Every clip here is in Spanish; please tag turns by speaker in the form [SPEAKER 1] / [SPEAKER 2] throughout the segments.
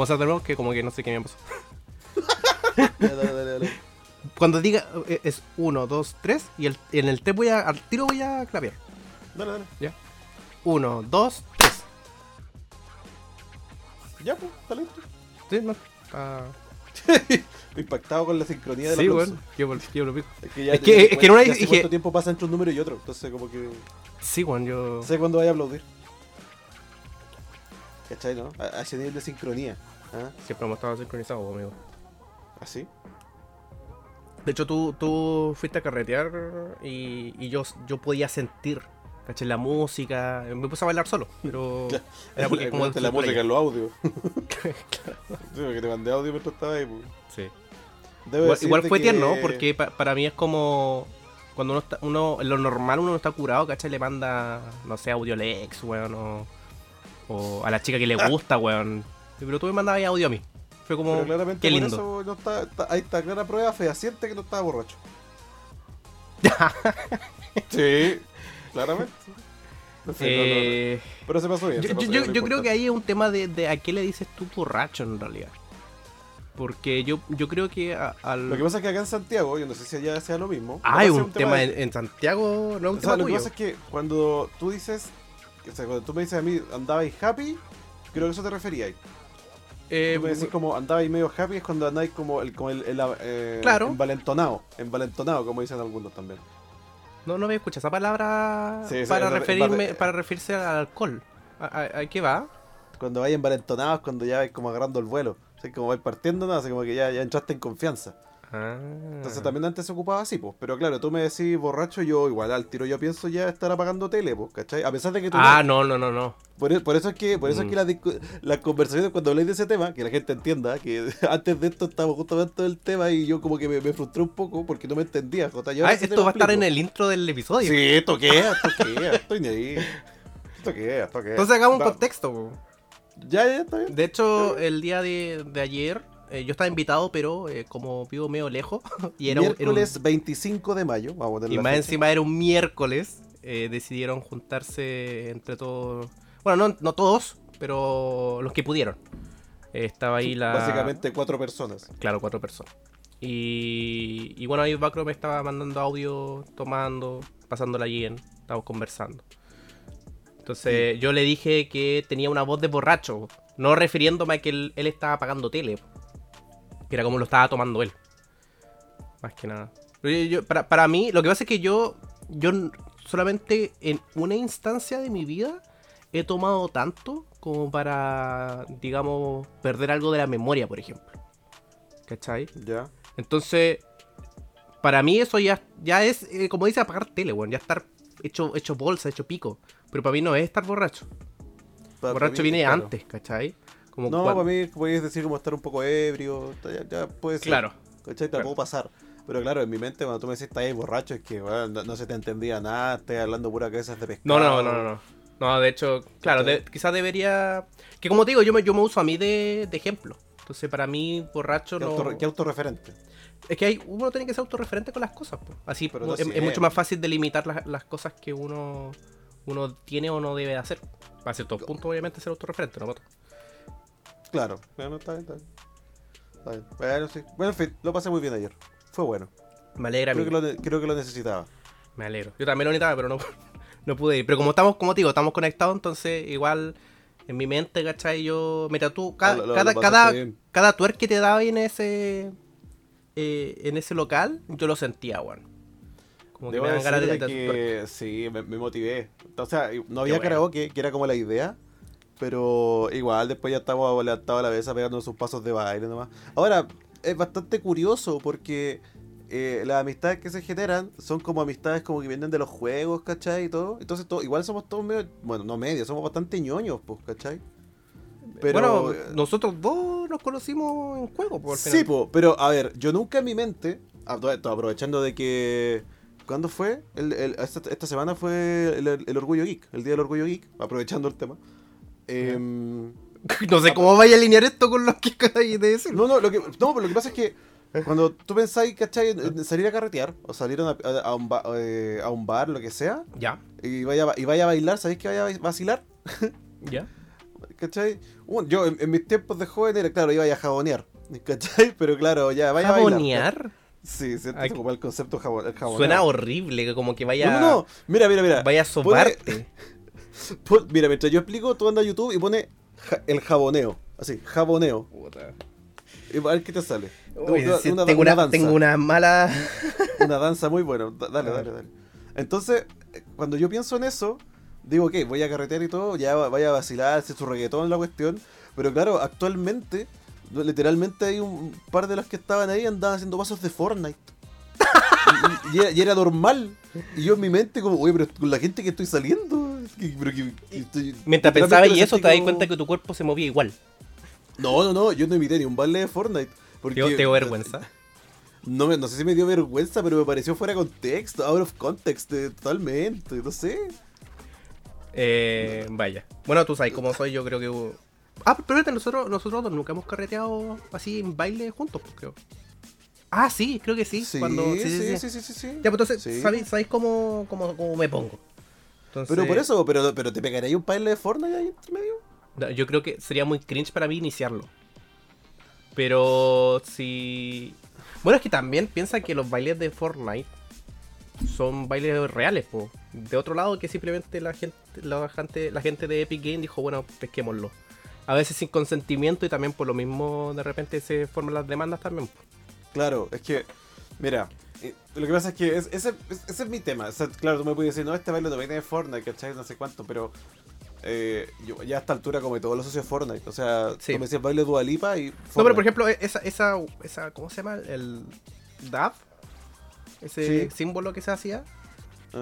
[SPEAKER 1] vamos a hacer de nuevo que como que no sé qué me pasó.
[SPEAKER 2] Dale, dale, dale.
[SPEAKER 1] Cuando diga eh, es 1, 2, 3 y el, en el 3 voy a, al tiro voy a clavear.
[SPEAKER 2] Dale, dale.
[SPEAKER 1] 1, 2, 3.
[SPEAKER 2] Ya, pues, está listo.
[SPEAKER 1] Sí, no. Ah,
[SPEAKER 2] Impactado con la sincronía de la
[SPEAKER 1] sí, bueno. Qué bol-
[SPEAKER 2] Es que, ya,
[SPEAKER 1] Es que-
[SPEAKER 2] ya-
[SPEAKER 1] es que en una
[SPEAKER 2] ya sé
[SPEAKER 1] dije-
[SPEAKER 2] cuánto tiempo pasa entre un número y otro. Entonces, como que.
[SPEAKER 1] Sí, bueno, yo.
[SPEAKER 2] Sé cuándo vaya a aplaudir. ¿Cachai, no? A, a ese nivel de sincronía. ¿Ah?
[SPEAKER 1] Siempre hemos estado sincronizados, amigo.
[SPEAKER 2] ¿Así?
[SPEAKER 1] De hecho, tú, tú fuiste a carretear y, y yo, yo podía sentir, ¿cachai? La música. Me puse a bailar solo, pero. Era porque
[SPEAKER 2] la,
[SPEAKER 1] como
[SPEAKER 2] la música en los audios. Sí, porque te mandé audio mientras estaba ahí. pues.
[SPEAKER 1] Sí.
[SPEAKER 2] Debo
[SPEAKER 1] Igual, fue
[SPEAKER 2] que-
[SPEAKER 1] tierno, porque pa- para mí es como. Cuando uno está. Uno, en lo normal uno no está curado, ¿cachai? Le manda, no sé, audio al ex, weón, o, o a la chica que le gusta, weón. Pero tú me mandabas audio a mí. Fue como.
[SPEAKER 2] Pero claramente
[SPEAKER 1] Qué
[SPEAKER 2] por
[SPEAKER 1] lindo.
[SPEAKER 2] eso no está, está- ahí está clara prueba fehaciente que no estaba borracho. sí, claramente. No sé, no, no, no.
[SPEAKER 1] Eh,
[SPEAKER 2] Pero se pasó bien.
[SPEAKER 1] yo
[SPEAKER 2] se pasó
[SPEAKER 1] yo-
[SPEAKER 2] bien,
[SPEAKER 1] yo
[SPEAKER 2] lo
[SPEAKER 1] creo que ahí es un tema de, de a qué le dices tú borracho en realidad. Porque yo, yo creo que a- al.
[SPEAKER 2] Lo que pasa es que acá en Santiago, yo no sé si allá sea lo mismo.
[SPEAKER 1] Ah, hay un tema
[SPEAKER 2] de-
[SPEAKER 1] en, en Santiago, no es un
[SPEAKER 2] O
[SPEAKER 1] tema
[SPEAKER 2] sea, lo que pasa es que cuando tú dices, o sea, cuando tú me dices a mí andabais happy, creo que eso te referíais.
[SPEAKER 1] Eh,
[SPEAKER 2] Tú me decís como andabais medio happy es cuando andáis como el, como el, el, eh,
[SPEAKER 1] Claro.
[SPEAKER 2] envalentonado, envalentonado, como dicen algunos también.
[SPEAKER 1] No, no había escuchado esa palabra
[SPEAKER 2] Sí,
[SPEAKER 1] para
[SPEAKER 2] esa-
[SPEAKER 1] referirme,
[SPEAKER 2] esa-
[SPEAKER 1] para referirse al alcohol. ¿A, a- a qué va?
[SPEAKER 2] Cuando vais envalentonados es cuando ya vais como agarrando el vuelo. Así como vais partiendo, ¿no? Así como que ya, ya entraste en confianza.
[SPEAKER 1] Ah.
[SPEAKER 2] Entonces también antes se ocupaba así, pues. Pero claro, tú me decís borracho, yo igual al tiro yo pienso ya estar apagando tele, pues, ¿cachai? A pesar de que tú
[SPEAKER 1] Ah,
[SPEAKER 2] no.
[SPEAKER 1] no, no, no.
[SPEAKER 2] Por, e- por eso es que, por eso es
[SPEAKER 1] Mm.
[SPEAKER 2] que las las conversaciones cuando habléis de ese tema, que la gente entienda, que antes de esto estábamos justamente del tema y yo como que me, me frustré un poco porque no me entendía, Jota.
[SPEAKER 1] Ah,
[SPEAKER 2] sí
[SPEAKER 1] esto va a estar en el intro del episodio.
[SPEAKER 2] Sí, toquea, toquea, estoy ni ahí. Toquea, toquea.
[SPEAKER 1] Entonces hagamos un contexto. po.
[SPEAKER 2] Ya, ya, está bien.
[SPEAKER 1] De hecho, el día de, de ayer eh, yo estaba invitado, pero eh, como vivo medio lejos, y era, un- era un-
[SPEAKER 2] Miércoles 25 de mayo, vamos a
[SPEAKER 1] y más
[SPEAKER 2] fecha.
[SPEAKER 1] encima era un miércoles, eh, decidieron juntarse entre todos. Bueno, no, no todos, pero los que pudieron. Estaba ahí la.
[SPEAKER 2] Básicamente cuatro personas.
[SPEAKER 1] Claro, cuatro personas. Y, y bueno, ahí Bacro me estaba mandando audio, tomando, pasándola bien, estábamos conversando. Entonces yo le dije que tenía una voz de borracho, no refiriéndome a que él, él estaba pagando tele, que era como lo estaba tomando él. Más que nada. Pero yo- yo- para, para mí, lo que pasa es que yo, yo solamente en una instancia de mi vida he tomado tanto como para, digamos, perder algo de la memoria, por ejemplo. ¿Cachai?
[SPEAKER 2] Ya.
[SPEAKER 1] Entonces, para mí eso ya, ya es, eh, como dice, apagar tele, weón. Ya estar hecho, hecho bolsa, hecho pico. Pero para mí no es estar borracho. Borracho
[SPEAKER 2] mí,
[SPEAKER 1] viene
[SPEAKER 2] claro.
[SPEAKER 1] antes, ¿cachai? Como
[SPEAKER 2] No, para mí podéis decir como estar un poco ebrio, ya, ya puede ser.
[SPEAKER 1] Claro.
[SPEAKER 2] ¿Cachai? Te
[SPEAKER 1] Claro.
[SPEAKER 2] puedo pasar. Pero claro, en mi mente cuando tú me decís estás ahí borracho es que bueno, no, no se te entendía nada, estás hablando pura cabezas de pescado.
[SPEAKER 1] No, no, no, no, no. No, de hecho, claro, quizás debería... Que como te digo, yo me, yo me uso a mí de, de ejemplo. Entonces, para mí, borracho
[SPEAKER 2] ¿Qué,
[SPEAKER 1] no...
[SPEAKER 2] qué autorreferente?
[SPEAKER 1] Es que hay, uno tiene que ser autorreferente con las cosas. po. Así
[SPEAKER 2] Pero
[SPEAKER 1] po,
[SPEAKER 2] no
[SPEAKER 1] es, mucho más fácil delimitar las, las cosas que uno, uno tiene o no debe de hacer. A ciertos puntos, obviamente, ser autorreferente, ¿no?
[SPEAKER 2] Claro, bueno, está bien, está bien. Está bien. Bueno, sí. Bueno, en fin, lo pasé muy bien ayer. Fue bueno.
[SPEAKER 1] Me alegra,
[SPEAKER 2] Creo que, lo, creo que lo necesitaba.
[SPEAKER 1] Me alegro. Yo también lo necesitaba, pero no, no pude ir. Pero como estamos, como te digo, estamos conectados, entonces igual en mi mente, ¿cachai? Yo me tatúo cada,
[SPEAKER 2] Ah, lo- lo-
[SPEAKER 1] cada,
[SPEAKER 2] lo
[SPEAKER 1] cada,
[SPEAKER 2] bien.
[SPEAKER 1] cada tuer que te daba en ese eh, en ese local, yo lo sentía, weón. Como que
[SPEAKER 2] Debo
[SPEAKER 1] me dan ganas de,
[SPEAKER 2] que sí, me, me motivé. O sea, no había
[SPEAKER 1] bueno.
[SPEAKER 2] karaoke, que era como la idea. Pero igual después ya estamos levantados a la mesa pegando sus pasos de baile nomás. Ahora, es bastante curioso porque eh, las amistades que se generan son como amistades como que vienen de los juegos, ¿cachai? Y todo. Entonces to- igual somos todos medio, bueno, no medio, somos bastante ñoños, pues, ¿cachai? Pero,
[SPEAKER 1] bueno, nosotros dos nos conocimos en juego, por
[SPEAKER 2] Sí, po, pero a ver, yo nunca en mi mente, todo aprovechando de que. ¿Cuándo fue? El- el- esta, esta semana fue el, el Orgullo Geek, el Día del Orgullo Geek, aprovechando el tema. Em,
[SPEAKER 1] No sé cómo vaya a alinear esto con lo que acabáis de decir.
[SPEAKER 2] no, no, lo que, no, pero lo que pasa es que cuando tú pensáis, ¿cachai? En, en salir a carretear, o salir a, a- a un ba- eh, a un bar, lo que sea,
[SPEAKER 1] Ya,
[SPEAKER 2] y vaya, a y vaya a bailar, ¿sabéis que vaya a vacilar?
[SPEAKER 1] ya.
[SPEAKER 2] ¿cachai? Un- yo en, en mis tiempos de joven era, claro, iba a jabonear, ¿cachai? Pero claro, ya, vaya a bailar.
[SPEAKER 1] ¿Jabonear?
[SPEAKER 2] Sí, se ocupa el concepto jaboneo.
[SPEAKER 1] Suena horrible, como que vaya,
[SPEAKER 2] No, no, no, mira, mira, mira.
[SPEAKER 1] vaya a sobarte.
[SPEAKER 2] mira, mientras yo explico, tú andas a YouTube y pone ja- el jaboneo, así, jaboneo.
[SPEAKER 1] Puta.
[SPEAKER 2] Y a ver qué te sale.
[SPEAKER 1] Uy,
[SPEAKER 2] Una-
[SPEAKER 1] tengo,
[SPEAKER 2] una danza.
[SPEAKER 1] tengo una mala...
[SPEAKER 2] una danza muy buena. Da- Dale,
[SPEAKER 1] Ah.
[SPEAKER 2] dale, dale. Entonces, cuando yo pienso en eso, digo, ok, voy a carretear y todo, ya va- vaya a vacilar, hacer su reggaetón la cuestión. Pero claro, actualmente, literalmente hay un par de los que estaban ahí andaban haciendo pasos de Fortnite. y, y- y era, y era normal. Y yo en mi mente, como, oye, pero con la gente que estoy saliendo. Que- pero que- que estoy-
[SPEAKER 1] Mientras pensaba y eso, te das cuenta que tu cuerpo se movía igual.
[SPEAKER 2] No, no, no, yo no imité ni un baile de Fortnite. Porque,
[SPEAKER 1] ¿Te, te dio vergüenza?
[SPEAKER 2] No, me- no sé si me dio vergüenza, pero me pareció fuera de contexto, out of context, eh, totalmente, no sé.
[SPEAKER 1] Eh, vaya. Bueno, tú sabes cómo soy, yo creo que... Ah, pero espérate, nosotros, nosotros dos nunca hemos carreteado así en baile juntos, pues, creo. Ah, sí, creo que sí.
[SPEAKER 2] Sí,
[SPEAKER 1] cuando... sí, sí, sí.
[SPEAKER 2] sí, sí, sí, sí.
[SPEAKER 1] Ya, pues entonces,
[SPEAKER 2] Sí.
[SPEAKER 1] ¿sabéis, sabéis cómo, cómo, cómo me pongo? Entonces,
[SPEAKER 2] Pero por eso, pero, pero te pegaría un baile de Fortnite ahí entre medio.
[SPEAKER 1] no, Yo creo que sería muy cringe para mí iniciarlo. Pero si... Bueno, es que también piensa que los bailes de Fortnite son bailes reales, po. De otro lado, que simplemente la gente, la gente, la gente de Epic Game dijo, bueno, pesquémoslo. A veces sin consentimiento y también por lo mismo de repente se forman las demandas también. po.
[SPEAKER 2] Claro, es que, mira, eh, lo que pasa es que es- ese, es- ese es mi tema. O sea, claro, tú me puedes decir, no, este baile no viene de Fortnite, ¿cachai? No sé cuánto, pero eh, yo ya a esta altura como todos los socios Fortnite. O sea,
[SPEAKER 1] Sí.
[SPEAKER 2] tú me decías baile Dualipa y
[SPEAKER 1] No, pero
[SPEAKER 2] Fortnite.
[SPEAKER 1] por ejemplo, esa, esa, esa ¿cómo se llama? El DAF, ese
[SPEAKER 2] Sí.
[SPEAKER 1] símbolo que se hacía,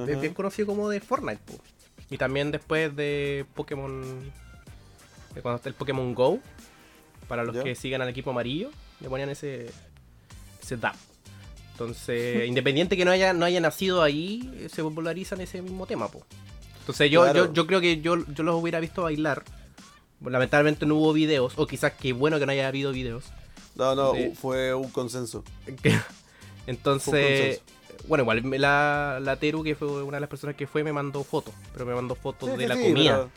[SPEAKER 1] es bien conocido como de Fortnite. po. Y también después de Pokémon, de cuando está el Pokémon Go, para los
[SPEAKER 2] Ya.
[SPEAKER 1] que sigan al equipo amarillo, le ponían ese, ese DAF. Entonces, independiente que no haya, no haya nacido ahí, eh, se popularizan ese mismo tema. Po. Entonces yo,
[SPEAKER 2] Claro.
[SPEAKER 1] yo, yo creo que yo, yo los hubiera visto bailar. Lamentablemente no hubo videos, o quizás qué bueno que no haya habido videos.
[SPEAKER 2] No, no, fue un consenso.
[SPEAKER 1] Que- Entonces, bueno, igual la, la Teru, que fue una de las personas que fue, me mandó fotos, pero me mandó fotos
[SPEAKER 2] Sí,
[SPEAKER 1] de
[SPEAKER 2] sí,
[SPEAKER 1] la
[SPEAKER 2] sí,
[SPEAKER 1] comida.
[SPEAKER 2] pero-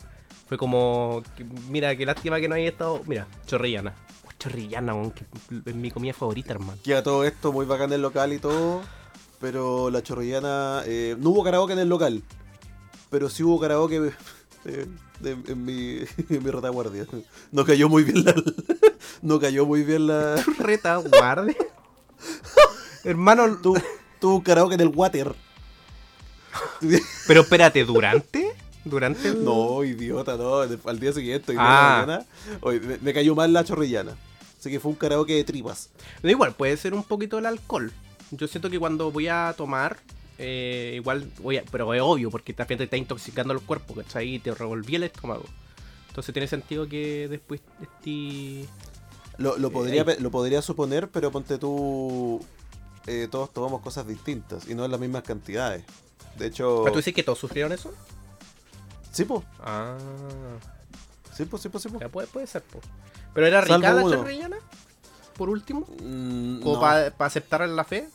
[SPEAKER 1] Fue como, que- mira, qué lástima que no haya estado, mira, chorrillana. Chorrillana, weón, que es mi comida favorita, hermano.
[SPEAKER 2] Queda todo esto muy bacán en el local y todo. Pero la chorrillana. eh, no hubo karaoke en el local. Pero sí hubo karaoke eh, de- en, mi, en mi retaguardia. No cayó muy bien la. No cayó muy bien la.
[SPEAKER 1] Reta, guarde. hermano,
[SPEAKER 2] Tu, tuvo un karaoke en el water.
[SPEAKER 1] pero espérate, ¿durante? ¿Durante el...
[SPEAKER 2] No, idiota, no. Al día siguiente, hoy
[SPEAKER 1] Ah.
[SPEAKER 2] mañana, me, me cayó mal la chorrillana. Así que fue un karaoke de tripas.
[SPEAKER 1] No, igual, puede ser un poquito el alcohol. Yo siento que cuando voy a tomar, eh, igual voy a, pero es obvio, porque también te está intoxicando el cuerpo, ¿cachai? Y te revolví el estómago. Entonces tiene sentido que después esté...
[SPEAKER 2] Lo, lo
[SPEAKER 1] Eh,
[SPEAKER 2] podría, lo podría suponer, pero ponte tú. eh, todos tomamos cosas distintas y no en las mismas cantidades. De hecho.
[SPEAKER 1] ¿Pero tú dices que todos sufrieron eso?
[SPEAKER 2] Sí, po.
[SPEAKER 1] Ah,
[SPEAKER 2] Sí, po, sí, po, sí, po.
[SPEAKER 1] ya puede, puede ser, po. ¿Pero era rica la
[SPEAKER 2] uno.
[SPEAKER 1] chorrillana? Por último,
[SPEAKER 2] Mm,
[SPEAKER 1] como
[SPEAKER 2] no.
[SPEAKER 1] para aceptar la fe.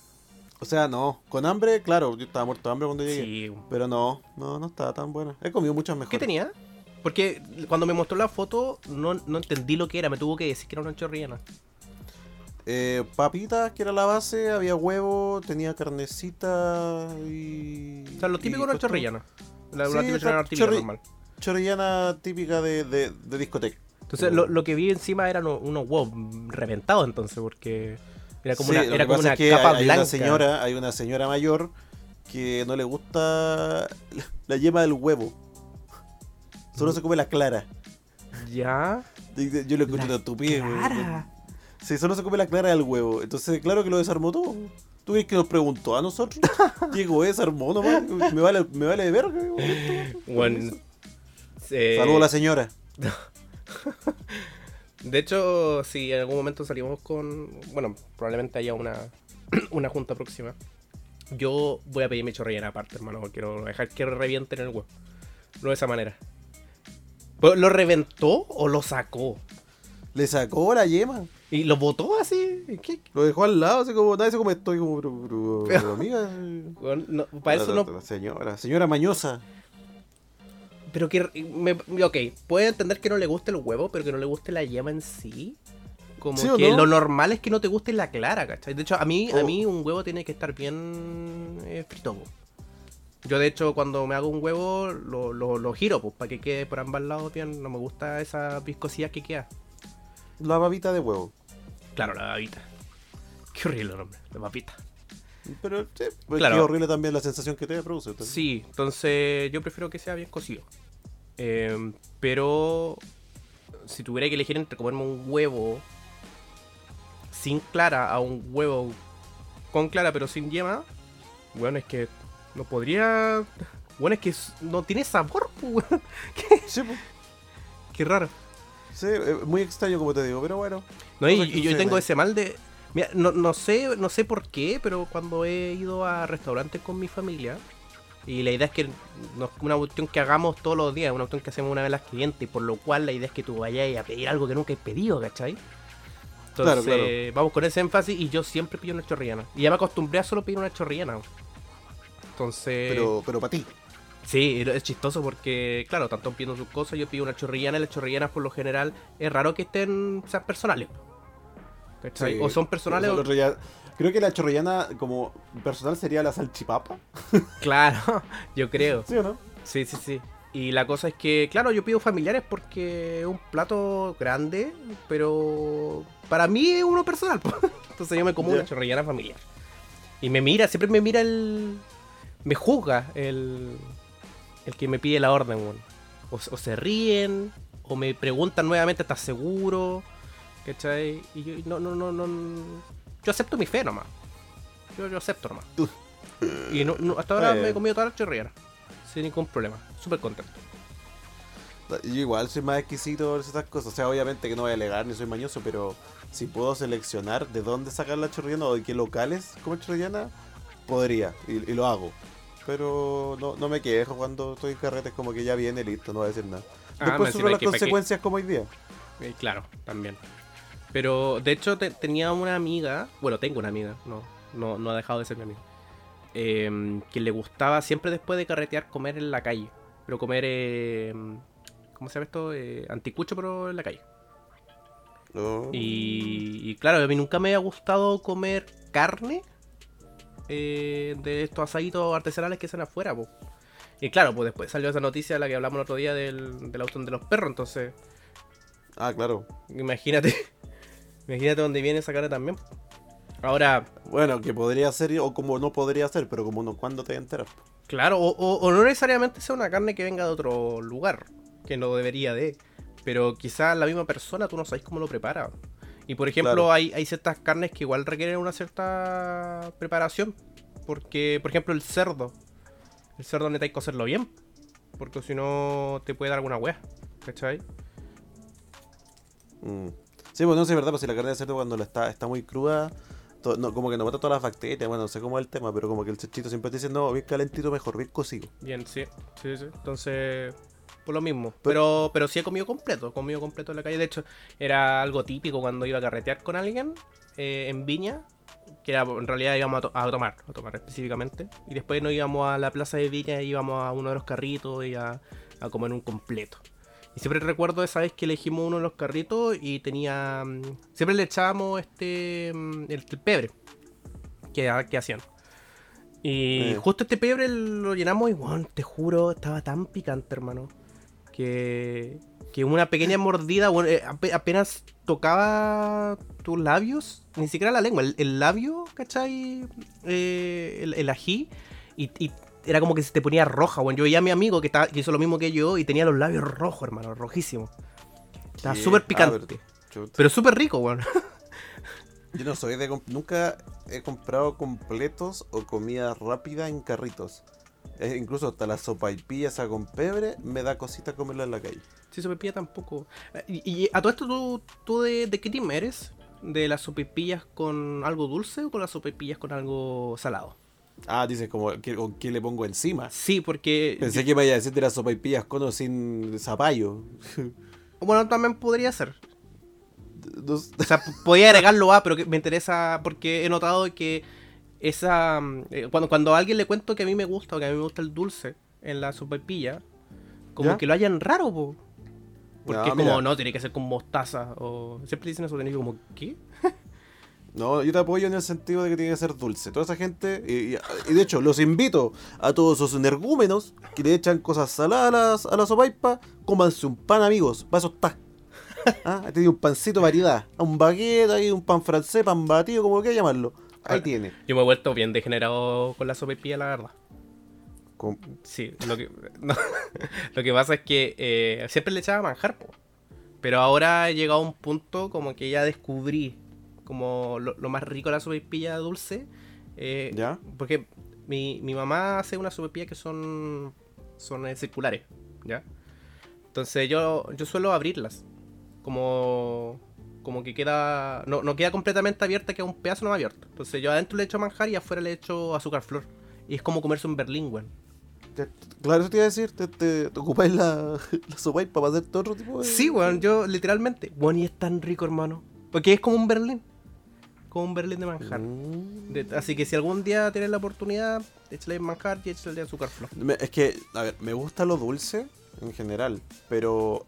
[SPEAKER 2] O sea, no. Con hambre, claro, yo estaba muerto de hambre cuando llegué.
[SPEAKER 1] Sí.
[SPEAKER 2] Pero no, no, no estaba tan buena. He comido muchas mejores.
[SPEAKER 1] ¿Qué tenía? Porque cuando me mostró la foto no, no entendí lo que era, me tuvo que decir que era una chorrillana.
[SPEAKER 2] Eh, papitas, que era la base, había huevo, tenía carnecita y.
[SPEAKER 1] O sea, lo típico era chorrillana. La,
[SPEAKER 2] Sí,
[SPEAKER 1] la
[SPEAKER 2] o
[SPEAKER 1] chorrillana típica
[SPEAKER 2] chorri-
[SPEAKER 1] normal.
[SPEAKER 2] Chorrillana típica de, de, de discoteca.
[SPEAKER 1] Entonces, lo, lo que vi encima eran unos, unos huevos reventados, entonces, porque era como
[SPEAKER 2] Sí,
[SPEAKER 1] una, era como una
[SPEAKER 2] es que
[SPEAKER 1] capa
[SPEAKER 2] hay, hay
[SPEAKER 1] blanca.
[SPEAKER 2] Una señora, hay una señora mayor que no le gusta la, yema del huevo. Solo se come la clara.
[SPEAKER 1] Ya.
[SPEAKER 2] Yo lo estupidez, güey.
[SPEAKER 1] clara.
[SPEAKER 2] Sí, solo se come la clara del huevo. Entonces, claro que lo desarmó todo. ¿Tú crees que nos preguntó a nosotros? Llegó, desarmó nomás. Me vale, me vale de verga. güey.
[SPEAKER 1] Bueno, eh,
[SPEAKER 2] Saludos a la señora.
[SPEAKER 1] De hecho, si en algún momento salimos con. Bueno, probablemente haya una, una junta próxima. Yo voy a pedir mi chorrillana aparte, hermano. porque Quiero dejar que revienten el huevo. No de esa manera. ¿Lo reventó o lo sacó?
[SPEAKER 2] Le sacó la yema.
[SPEAKER 1] ¿Y lo botó así? ¿Qué?
[SPEAKER 2] Lo dejó al lado, así como nadie se come esto. Y como, pero, pero, pero, amiga.
[SPEAKER 1] Bueno, no, para eso no.
[SPEAKER 2] señora, señora mañosa.
[SPEAKER 1] Pero que. Me, ok, puede entender que no le guste el huevo, pero que no le guste la yema en sí. Como
[SPEAKER 2] ¿Sí o
[SPEAKER 1] que
[SPEAKER 2] no?
[SPEAKER 1] lo normal es que no te guste la clara, ¿cachai? De hecho, a mí, a
[SPEAKER 2] Oh.
[SPEAKER 1] mí un huevo tiene que estar bien eh, frito. Yo, de hecho, cuando me hago un huevo, lo, lo, lo giro, pues, para que quede por ambos lados bien. No me gusta esa viscosidad que queda.
[SPEAKER 2] La babita de huevo.
[SPEAKER 1] Claro, la babita. Qué horrible el nombre, la papita.
[SPEAKER 2] Pero sí, pues,
[SPEAKER 1] Claro.
[SPEAKER 2] qué horrible también la sensación que te produce.
[SPEAKER 1] Sí, entonces yo prefiero que sea bien cocido. Eh, pero si tuviera que elegir entre comerme un huevo sin clara a un huevo con clara pero sin yema, bueno, es que no podría... Bueno, es que no tiene sabor, pues, weón.
[SPEAKER 2] Sí, pues.
[SPEAKER 1] Qué raro.
[SPEAKER 2] Sí, eh, muy extraño como te digo, pero bueno.
[SPEAKER 1] No, y, yo tengo ese mal de. Mira, no, no sé, no sé por qué, pero cuando he ido a restaurantes con mi familia, y la idea es que no es una cuestión que hagamos todos los días, una cuestión que hacemos una vez las clientes, y por lo cual la idea es que tú vayas a pedir algo que nunca has pedido, ¿cachai? Entonces,
[SPEAKER 2] Claro, claro.
[SPEAKER 1] vamos con ese énfasis y yo siempre pido una chorrillana. Y ya me acostumbré a solo pedir una chorrillana. Entonces,
[SPEAKER 2] Pero, pero para ti.
[SPEAKER 1] Sí, es chistoso porque, claro, tanto pidiendo sus cosas, yo pido una chorrillana y las chorrillanas por lo general es raro que estén, sean personales. ¿cachai?
[SPEAKER 2] Sí.
[SPEAKER 1] O son personales
[SPEAKER 2] El
[SPEAKER 1] o...
[SPEAKER 2] otro día- Creo que la chorrillana como personal sería la salchipapa.
[SPEAKER 1] Claro, yo creo.
[SPEAKER 2] ¿Sí o no?
[SPEAKER 1] Sí, sí, sí. Y la cosa es que, claro, yo pido familiares porque es un plato grande, pero para mí es uno personal. Entonces yo me como una chorrillana familiar. Y me mira, siempre me mira el... Me juzga el... El que me pide la orden, weón. O, se- o se ríen, o me preguntan nuevamente, ¿estás seguro? ¿Cachai? Y yo, no, no, no, no... Yo acepto mi fe nomás. Yo, yo acepto nomás. Y no, no- hasta ahora me he comido todas las chorrilleras. Sin ningún problema. Súper contento.
[SPEAKER 2] Yo igual soy más exquisito en esas cosas. O sea, obviamente que no voy a alegar ni soy mañoso, pero si puedo seleccionar de dónde sacar la chorrillana o de qué locales comer chorrillana, podría. Y, y lo hago. Pero no, no me quejo cuando estoy en carretes como que ya viene listo, no voy a decir nada.
[SPEAKER 1] Ah,
[SPEAKER 2] Después sufro las consecuencias como hoy día.
[SPEAKER 1] Eh, claro, también. Pero de hecho te- tenía una amiga, bueno, tengo una amiga, no, no, no ha dejado de ser mi amiga, em, que le gustaba siempre después de carretear comer en la calle. Pero comer, em, ¿cómo se llama esto? Eh, anticucho, pero en la calle.
[SPEAKER 2] Oh.
[SPEAKER 1] Y, y claro, a mí nunca me ha gustado comer carne eh, de estos asaditos artesanales que hacen afuera. po. Y claro, pues después salió esa noticia, la que hablamos el otro día del, del auto de los perros, entonces...
[SPEAKER 2] Ah, claro.
[SPEAKER 1] Imagínate. Imagínate dónde viene esa cara también. Ahora,
[SPEAKER 2] Bueno, que podría ser o como no podría ser, pero como no, ¿cuándo te enteras?
[SPEAKER 1] claro, o, o- o no necesariamente sea una carne que venga de otro lugar, que no debería de. Pero quizás la misma persona tú no sabes cómo lo prepara. Y por ejemplo,
[SPEAKER 2] Claro.
[SPEAKER 1] hay, hay ciertas carnes que igual requieren una cierta preparación. Porque, por ejemplo, el cerdo. El cerdo necesitas cocerlo bien. Porque si no te puede dar alguna wea. ¿Cachai?
[SPEAKER 2] Mm. Sí, pues no sé, verdad, pues si la carne de cerdo cuando la está, está muy cruda, to- no, como que no mata todas las bacterias, bueno, no sé cómo es el tema, pero como que el cechito siempre te dice, no, bien calentito mejor, bien cocido.
[SPEAKER 1] Bien, sí, sí, sí. Entonces, por lo mismo. Pero, pero sí he comido completo, he comido completo en la calle. De hecho, era algo típico cuando iba a carretear con alguien eh, en Viña, que era, en realidad íbamos a, to- a tomar, a tomar específicamente. Y después nos íbamos a la plaza de Viña, íbamos a uno de los carritos y a, a comer un completo. Y siempre recuerdo esa vez que elegimos uno de los carritos y tenía... mm, Siempre le echábamos este... mm, el, pebre que, que hacían. Y
[SPEAKER 2] Eh.
[SPEAKER 1] justo este pebre lo llenamos y, bueno, te juro, estaba tan picante, hermano. Que, que una pequeña mordida, bueno, eh, ape- apenas tocaba tus labios, ni siquiera la lengua, el, el labio, ¿cachai? Eh, el, el ají, y, y era como que se te ponía roja, bueno. Yo veía a mi amigo que, estaba, que hizo lo mismo que yo y tenía los labios rojos, hermano, rojísimos. Estaba súper
[SPEAKER 2] Ah,
[SPEAKER 1] picante.
[SPEAKER 2] pero-
[SPEAKER 1] súper rico, weón.
[SPEAKER 2] Yo no soy de... Nunca he comprado completos o comida rápida en carritos. Eh, incluso hasta la sopa y esa con pebre me da cosita comerla en la calle.
[SPEAKER 1] Sí, sopepilla tampoco. Eh, Y, y a todo esto, ¿tú, tú de, de qué team eres? ¿De las sopepillas con algo dulce o con las sopepillas con algo salado?
[SPEAKER 2] Ah, dices como, ¿qué, ¿con qué le pongo encima?
[SPEAKER 1] Sí, porque...
[SPEAKER 2] Pensé
[SPEAKER 1] yo-
[SPEAKER 2] que me iba a decir de las sopa y pillas con o sin zapallo.
[SPEAKER 1] Bueno, también podría ser. O sea, podía agregarlo a, pero que me interesa porque he notado que esa... eh, cuando, cuando a alguien le cuento que a mí me gusta o que a mí me gusta el dulce en la sopepilla, como
[SPEAKER 2] ¿Ya?
[SPEAKER 1] que lo hayan raro, po. Porque
[SPEAKER 2] No,
[SPEAKER 1] es como,
[SPEAKER 2] mira.
[SPEAKER 1] no, tiene que ser con mostaza. O siempre dicen eso, que como, ¿qué?
[SPEAKER 2] No, yo te apoyo en el sentido de que tiene que ser dulce. Toda esa gente, y, de hecho, los invito a todos esos energúmenos que le echan cosas saladas a la sopaipa, cómanse un pan, amigos. Para eso está. Ah, tiene un pancito variedad. Un baguette, ahí un pan francés, pan batido, como quieras llamarlo. Ahí
[SPEAKER 1] Ah.
[SPEAKER 2] tiene.
[SPEAKER 1] Yo me he vuelto bien degenerado con la sopaipilla, la verdad. Sí, lo que, no, lo que pasa es que eh, siempre le echaba manjar, po. Pero ahora he llegado a un punto como que ya descubrí como lo, lo más rico de la sopaipilla dulce. eh,
[SPEAKER 2] ¿Ya?
[SPEAKER 1] Porque mi, mi mamá hace unas sopaipillas que son, son eh, circulares, ¿ya? Entonces yo, yo suelo abrirlas. Como, como que queda... No, no queda completamente abierta, queda un pedazo no abierto. Entonces yo adentro le echo manjar y afuera le echo azúcar flor. Y es como comerse un berlín, weón.
[SPEAKER 2] Claro, eso te iba a decir. Te, te, te ocupáis la, la sopaipa para hacer todo otro tipo de.
[SPEAKER 1] Sí, weón, yo literalmente. Weón, y es tan rico, hermano. Porque es como un berlín. Como un berlín de manjar.
[SPEAKER 2] Mm.
[SPEAKER 1] De- así que si algún día tienes la oportunidad, échale manjar y échale azúcar flor.
[SPEAKER 2] Es que, a ver, me gusta lo dulce en general, pero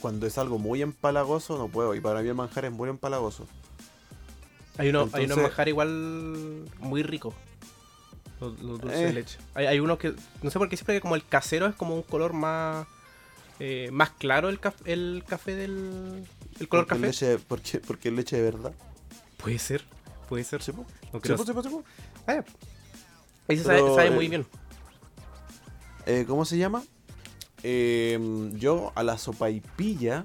[SPEAKER 2] cuando es algo muy empalagoso no puedo. Y para mí el manjar es muy empalagoso.
[SPEAKER 1] Hay, uno, hay unos
[SPEAKER 2] Entonces-
[SPEAKER 1] manjar igual muy ricos. Los, los dulces
[SPEAKER 2] Eh.
[SPEAKER 1] de leche. Hay, hay unos que. No sé por qué siempre que como el casero es como un color más. eh, más claro el, caf- el café del. El color
[SPEAKER 2] Porque
[SPEAKER 1] café.
[SPEAKER 2] Leche, porque, porque es leche de verdad.
[SPEAKER 1] Puede ser. Puede ser.
[SPEAKER 2] ¿Sí, po?
[SPEAKER 1] No creo-
[SPEAKER 2] sí, po, sí, po.
[SPEAKER 1] Ah, Ahí se
[SPEAKER 2] Pero,
[SPEAKER 1] sabe, sabe
[SPEAKER 2] eh,
[SPEAKER 1] muy bien.
[SPEAKER 2] Eh, ¿Cómo se llama? Eh, yo a la sopaipilla,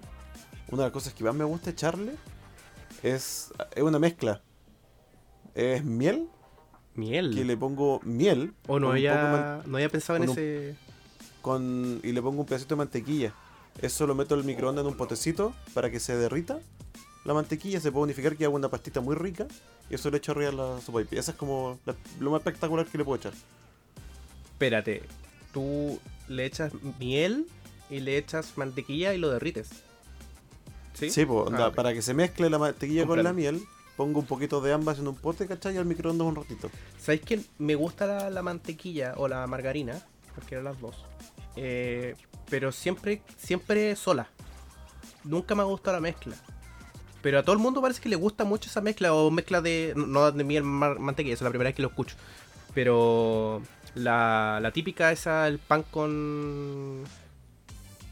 [SPEAKER 2] una de las cosas que más me gusta echarle es, es una mezcla. Es miel,
[SPEAKER 1] Miel.
[SPEAKER 2] que le pongo miel.
[SPEAKER 1] O no había, no había pensado en
[SPEAKER 2] un-
[SPEAKER 1] ese.
[SPEAKER 2] con y le pongo un pedacito de mantequilla. Eso lo meto al microondas en un potecito para que se derrita. La mantequilla se puede unificar, que haga una pastita muy rica. Y eso le echo arriba a la sopaipilla. Esa es como la- lo más espectacular que le puedo echar.
[SPEAKER 1] Espérate. Tú le echas miel y le echas mantequilla y lo derrites. ¿Sí?
[SPEAKER 2] Sí, pues, onda,
[SPEAKER 1] Ah,
[SPEAKER 2] para que se mezcle la mantequilla con la miel, pongo un poquito de ambas en un pote, ¿cachai? Y al microondas un ratito.
[SPEAKER 1] ¿Sabéis que me gusta la, la mantequilla o la margarina? Cualquiera de las dos. Eh, pero siempre, siempre sola. Nunca me ha gustado la mezcla. Pero a todo el mundo parece que le gusta mucho esa mezcla o mezcla de. No de miel, mantequilla, esa es la primera vez que lo escucho. Pero la, la típica esa, el pan con.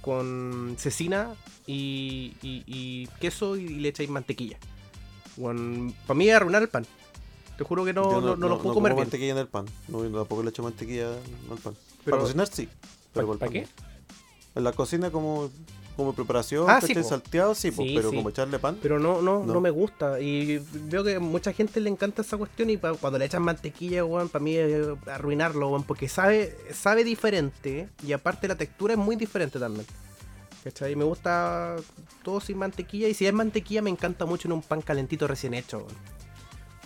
[SPEAKER 1] con cecina y, y- y queso y le echáis mantequilla. para mí es arruinar el pan. Te juro que no,
[SPEAKER 2] Yo
[SPEAKER 1] no, no lo puedo comer
[SPEAKER 2] como
[SPEAKER 1] bien.
[SPEAKER 2] mantequilla en el pan. No, yo tampoco le echo mantequilla al pan.
[SPEAKER 1] Pero-
[SPEAKER 2] para cocinar sí. Pero
[SPEAKER 1] ¿Pa-
[SPEAKER 2] con el
[SPEAKER 1] pa
[SPEAKER 2] pan
[SPEAKER 1] qué?
[SPEAKER 2] no. En la cocina como, como preparación,
[SPEAKER 1] Ah, sí,
[SPEAKER 2] salteado, sí, po,
[SPEAKER 1] Sí,
[SPEAKER 2] pero
[SPEAKER 1] sí.
[SPEAKER 2] como echarle pan.
[SPEAKER 1] Pero no, no, no,
[SPEAKER 2] No.
[SPEAKER 1] me gusta. Y veo que mucha gente le encanta esa cuestión. Y pa- cuando le echan mantequilla, weón, para mí es arruinarlo, weón. Porque sabe, sabe diferente. Y aparte la textura es muy diferente también. ¿Cachai? Me gusta todo sin mantequilla. Y si es mantequilla, me encanta mucho en un pan calentito recién hecho, weón.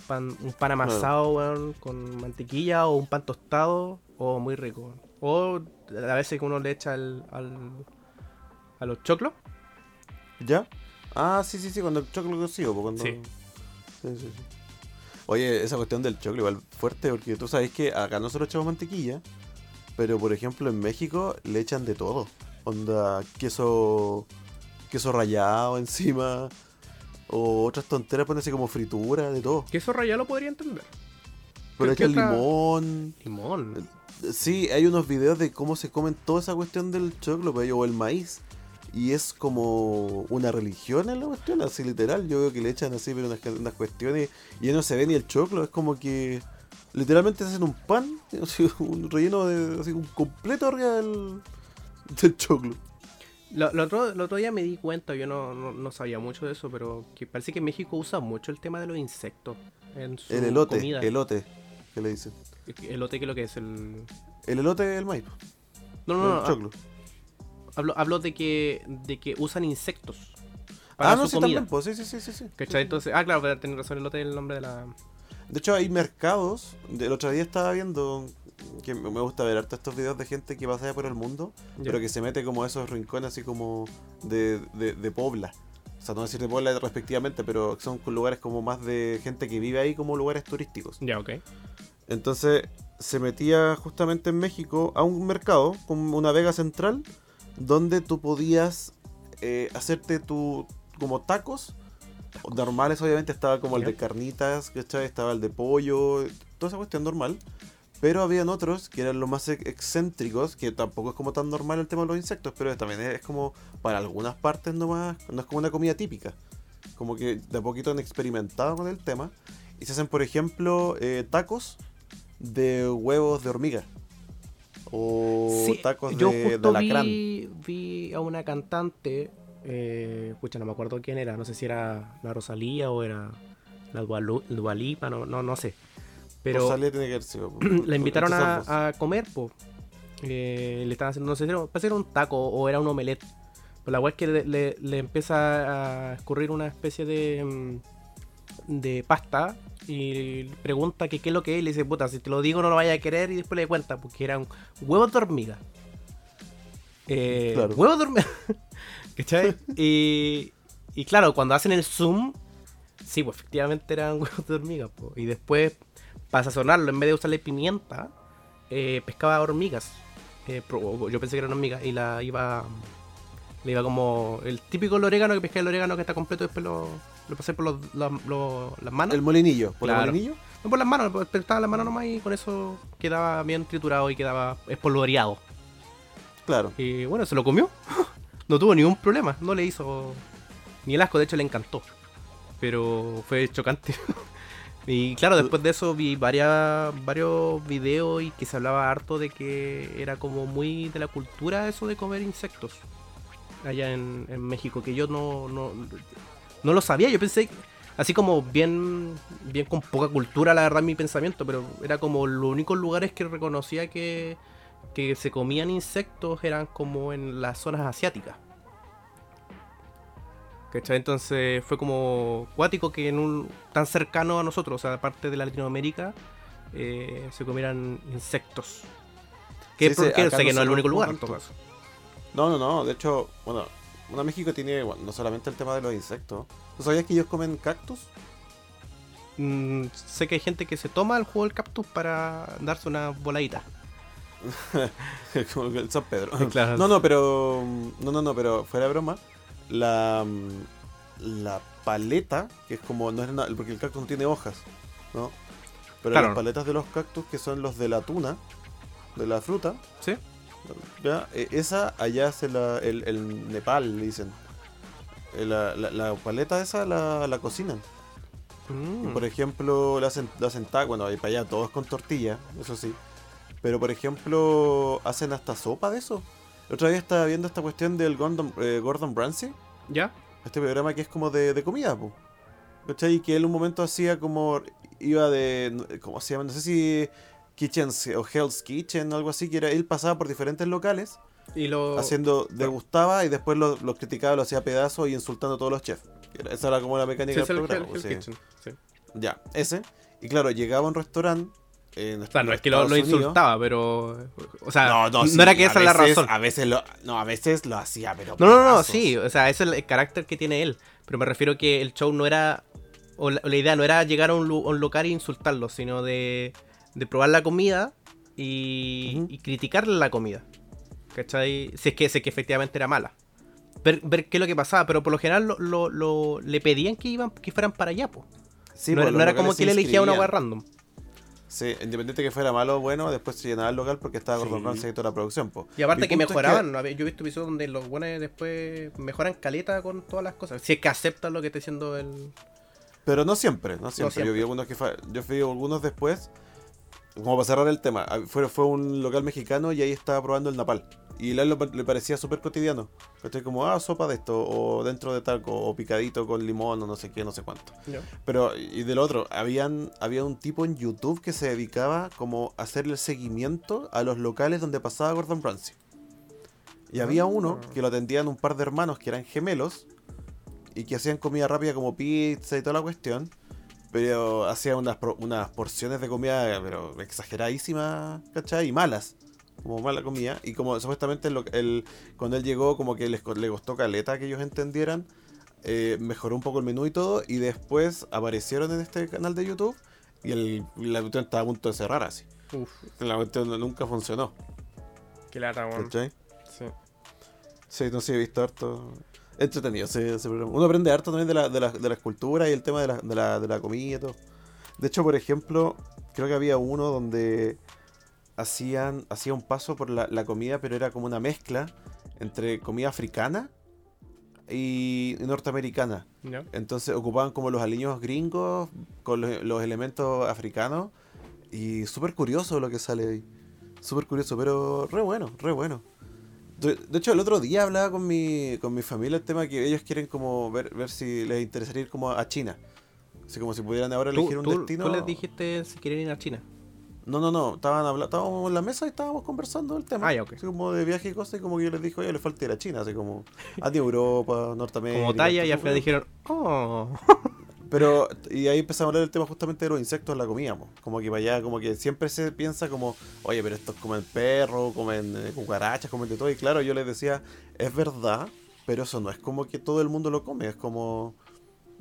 [SPEAKER 1] Pan- un pan amasado, weón, con mantequilla o un pan tostado. O muy rico. O a veces que uno le echa al- a los choclos.
[SPEAKER 2] ¿Ya? Ah, sí, sí, sí, cuando el choclo cocido, po, cuando...
[SPEAKER 1] Sí.
[SPEAKER 2] Sí, sí, sí. Oye, esa cuestión del choclo igual fuerte, porque tú sabes que acá nosotros echamos mantequilla, pero por ejemplo en México le echan de todo. Onda, queso, queso rallado encima, o otras tonteras, ponen así como fritura, de todo.
[SPEAKER 1] Que eso rayado lo podría entender.
[SPEAKER 2] Pero le
[SPEAKER 1] ¿Qué
[SPEAKER 2] echan
[SPEAKER 1] otra-
[SPEAKER 2] limón.
[SPEAKER 1] Limón.
[SPEAKER 2] Sí, hay unos videos de cómo se comen toda esa cuestión del choclo pues, o el maíz. Y es como una religión en la cuestión, así literal. Yo veo que le echan así pero unas, unas cuestiones y ya no se ve ni el choclo. Es como que literalmente hacen un pan, así, un relleno de así un completo arriba del, del choclo.
[SPEAKER 1] Lo, lo otro, lo otro día me di cuenta, yo no, no, no sabía mucho de eso, pero que parece que México usa mucho el tema de los insectos en su
[SPEAKER 2] El elote,
[SPEAKER 1] comida.
[SPEAKER 2] elote, que le dicen.
[SPEAKER 1] Elote, ¿qué es lo que es? El...
[SPEAKER 2] El elote es el maíz,
[SPEAKER 1] No,
[SPEAKER 2] no,
[SPEAKER 1] no, no.
[SPEAKER 2] el choclo.
[SPEAKER 1] Hablo, hablo de que de que usan insectos para
[SPEAKER 2] Ah, no, sí,
[SPEAKER 1] comida.
[SPEAKER 2] también, pues, sí, sí, sí, sí, sí.
[SPEAKER 1] ¿Cachai? Entonces, ah, claro, pero tenés razón, elote es el nombre de la.
[SPEAKER 2] De hecho, hay mercados. El otro día estaba viendo que me gusta ver harto estos videos de gente que pasa por el mundo, pero que se mete como a esos rincones así como de, de, de Pobla. O sea, no decir de Pobla respectivamente, pero son lugares como más de gente que vive ahí como lugares turísticos.
[SPEAKER 1] Ya, ok.
[SPEAKER 2] Entonces se metía justamente en México a un mercado, como una vega central, donde tú podías eh, hacerte tu como tacos. Normales obviamente estaba como el de carnitas ¿cachai? estaba el de pollo toda esa cuestión normal. Pero habían otros que eran los más ex- excéntricos que tampoco es como tan normal el tema de los insectos pero también es como para algunas partes nomás no es como una comida típica. Como que de a poquito han experimentado con el tema. Y se hacen por ejemplo eh, tacos de huevos de hormiga o
[SPEAKER 1] Sí,
[SPEAKER 2] tacos
[SPEAKER 1] yo
[SPEAKER 2] de,
[SPEAKER 1] justo
[SPEAKER 2] alacrán
[SPEAKER 1] vi, vi a una cantante, eh, pucha, no me acuerdo quién era, no sé si era la Rosalía o era la Dualu- Dualipa, no, no, no sé. Pero
[SPEAKER 2] Rosalía tiene que haber sido,
[SPEAKER 1] la invitaron a, a comer, po. Eh, le estaban haciendo, no sé si era, parece que era un taco o era un omelette. Pero la weá es que le, le- le empieza a escurrir una especie de, mm, de pasta y pregunta que qué es lo que es y le dice, puta, si te lo digo no lo vaya a querer y después le cuenta, porque eran huevos de hormiga. Eh,
[SPEAKER 2] Claro.
[SPEAKER 1] Huevos de hormiga. ¿Cachai? y, y claro, cuando hacen el zoom, sí, pues efectivamente eran huevos de hormiga. po. Y después, para sazonarlo, en vez de usarle pimienta, eh, pescaba hormigas. Eh, yo pensé que eran hormigas y la iba. Le iba como el típico orégano que pesca el orégano que está completo después lo, lo pasé por los, la- lo- las manos.
[SPEAKER 2] El molinillo, por
[SPEAKER 1] Claro.
[SPEAKER 2] el molinillo.
[SPEAKER 1] No por las manos, estaba las manos nomás y con eso quedaba bien triturado y quedaba espolvoreado.
[SPEAKER 2] Claro.
[SPEAKER 1] Y bueno, se lo comió. No tuvo ningún problema, no le hizo ni el asco, de hecho le encantó. Pero fue chocante. Y claro, después de eso vi varias, varios videos y que se hablaba harto de que era como muy de la cultura eso de comer insectos. Allá en, en México, que yo no, no, no lo sabía. Yo pensé, así como bien, bien con poca cultura, la verdad, mi pensamiento, pero era como los únicos lugares que reconocía que, que se comían insectos eran como en las zonas asiáticas. ¿Cachai? Entonces fue como cuático que en un tan cercano a nosotros, o sea, aparte de la Latinoamérica, eh, se comieran insectos. Que
[SPEAKER 2] Sí, acá
[SPEAKER 1] sé que no es el único lugar, en todo caso.
[SPEAKER 2] No, no, no. De hecho, bueno, una México tiene bueno, no solamente el tema de los insectos. ¿Tú sabías que ellos comen cactus?
[SPEAKER 1] Mm, sé que hay gente que se toma el jugo del cactus para darse una voladita.
[SPEAKER 2] Como el San Pedro.
[SPEAKER 1] Claro.
[SPEAKER 2] No, no, pero. No, no, no, pero fuera de broma. La. mm, La paleta, que es como. No es nada, porque el cactus no tiene hojas, ¿no? Pero
[SPEAKER 1] Claro.
[SPEAKER 2] las paletas de los cactus, que son los de la tuna, de la fruta,
[SPEAKER 1] ¿Sí?
[SPEAKER 2] ¿Ya? E- esa allá se la. El, el Nepal, le dicen. Eh, La, la, la paleta esa la, la cocinan. Y,
[SPEAKER 1] Mm.
[SPEAKER 2] Por ejemplo, la hacen, la hacen bueno, y para allá todo es con tortilla, eso sí. Pero por ejemplo, hacen hasta sopa de eso. La otra vez estaba viendo esta cuestión del Gordon, eh, Gordon Ramsay,
[SPEAKER 1] ¿Ya?
[SPEAKER 2] este programa que es como de, de comida, po. ¿Cachai? Y que él un momento hacía como, iba de, ¿cómo se llama? No sé si Kitchens o Hell's Kitchen o algo así, que era, él pasaba por diferentes locales
[SPEAKER 1] Y lo...
[SPEAKER 2] haciendo, degustaba y después los lo criticaba, lo hacía pedazos y insultando a todos los chefs. Esa era como la
[SPEAKER 1] Sí,
[SPEAKER 2] mecánica
[SPEAKER 1] es
[SPEAKER 2] del
[SPEAKER 1] el,
[SPEAKER 2] programa. sea,
[SPEAKER 1] kitchen, sí.
[SPEAKER 2] ya, ese. Y claro, llegaba a un restaurante. En
[SPEAKER 1] Claro, no es que lo, insultaba, pero... O sea,
[SPEAKER 2] No,
[SPEAKER 1] no,
[SPEAKER 2] no, sí,
[SPEAKER 1] era que esa es la
[SPEAKER 2] veces-
[SPEAKER 1] razón.
[SPEAKER 2] A veces lo, no, a veces lo hacía, pero.
[SPEAKER 1] No, no, no, sí, o sea, ese es el carácter que tiene él. Pero me refiero que el show no era. O la, la idea no era llegar a un, un local e insultarlo, sino de, de probar la comida y,
[SPEAKER 2] Ujú.
[SPEAKER 1] y criticarle la comida. ¿Cachai? Si es que, si es que efectivamente era mala. Ver, ver qué es lo que pasaba, pero por lo general lo, lo- lo- le pedían que iban que fueran para allá, po.
[SPEAKER 2] Sí,
[SPEAKER 1] no,
[SPEAKER 2] pues,
[SPEAKER 1] era- no
[SPEAKER 2] los
[SPEAKER 1] era como que él elegía una web random.
[SPEAKER 2] Sí, independiente que fuera malo o bueno, después se llenaba el local porque estaba Gordon. Ramsay y toda la producción. po.
[SPEAKER 1] Y aparte
[SPEAKER 2] Mi
[SPEAKER 1] que
[SPEAKER 2] es
[SPEAKER 1] mejoraban, ¿no? yo he visto episodios donde los buenos después mejoran caleta con todas las cosas. Si es que aceptan lo que está diciendo el.
[SPEAKER 2] Pero no siempre, no siempre.
[SPEAKER 1] siempre.
[SPEAKER 2] Yo vi algunos que fa- yo vi algunos después. Como para cerrar el tema, ah, fue, fue un local mexicano y ahí estaba probando el napal. Y a él lo- le parecía súper cotidiano. Estoy como, ah, sopa de esto, o dentro de talco, o picadito con limón, o no sé qué, no sé cuánto. Pero, y del otro, habían, había un tipo en YouTube que se dedicaba como a hacerle el seguimiento a los locales donde pasaba Gordon Ramsay. Y había uno que lo atendían un par de hermanos que eran gemelos y que hacían comida rápida como pizza y toda la cuestión. Pero hacían unas, unas porciones de comida pero exageradísimas, ¿cachai? Y malas. Como mala comida. Y como supuestamente el, cuando él llegó como que les, le costó caleta que ellos entendieran. eh, mejoró un poco el menú y todo. Y después aparecieron en este canal de YouTube. Y el, la cuestión estaba a punto de cerrar así.
[SPEAKER 1] Uf,
[SPEAKER 2] La cuestión nunca funcionó.
[SPEAKER 1] qué lata.
[SPEAKER 2] ¿Cachai?
[SPEAKER 1] Sí.
[SPEAKER 2] Sí, no sé, he visto harto. Entretenido ese, ese programa. Uno aprende harto también de la, de la, de la escultura y el tema de la, de, la, de la comida y todo. De hecho, por ejemplo, creo que había uno donde hacían hacía un paso por la, la comida, pero era como una mezcla entre comida africana y norteamericana. Entonces ocupaban como los aliños gringos con los, los elementos africanos. Y súper curioso lo que sale ahí. Súper curioso, pero re bueno, re bueno. De, de hecho, el otro día hablaba con mi, con mi familia el tema que ellos quieren como ver, ver si les interesaría ir como a China. Así como si pudieran ahora
[SPEAKER 1] ¿Tú,
[SPEAKER 2] elegir un
[SPEAKER 1] tú-
[SPEAKER 2] destino.
[SPEAKER 1] tú les dijiste si quieren ir a China?
[SPEAKER 2] No, no, no. Estaban hablando, estábamos en la mesa y estábamos conversando del tema.
[SPEAKER 1] Ah, ya, ok.
[SPEAKER 2] Así como de viaje y cosas. Y como que yo les dije, oye, le falta ir a China. Así como a Europa, Norteamérica.
[SPEAKER 1] Como talla y al final dijeron, oh.
[SPEAKER 2] Pero, y ahí empezamos a hablar del tema justamente de los insectos en la comida, po. como que para allá, como que siempre se piensa como, oye, pero estos comen perro, comen eh, cucarachas, comen de todo, y claro, yo les decía, es verdad, pero eso no es como que todo el mundo lo come, es como,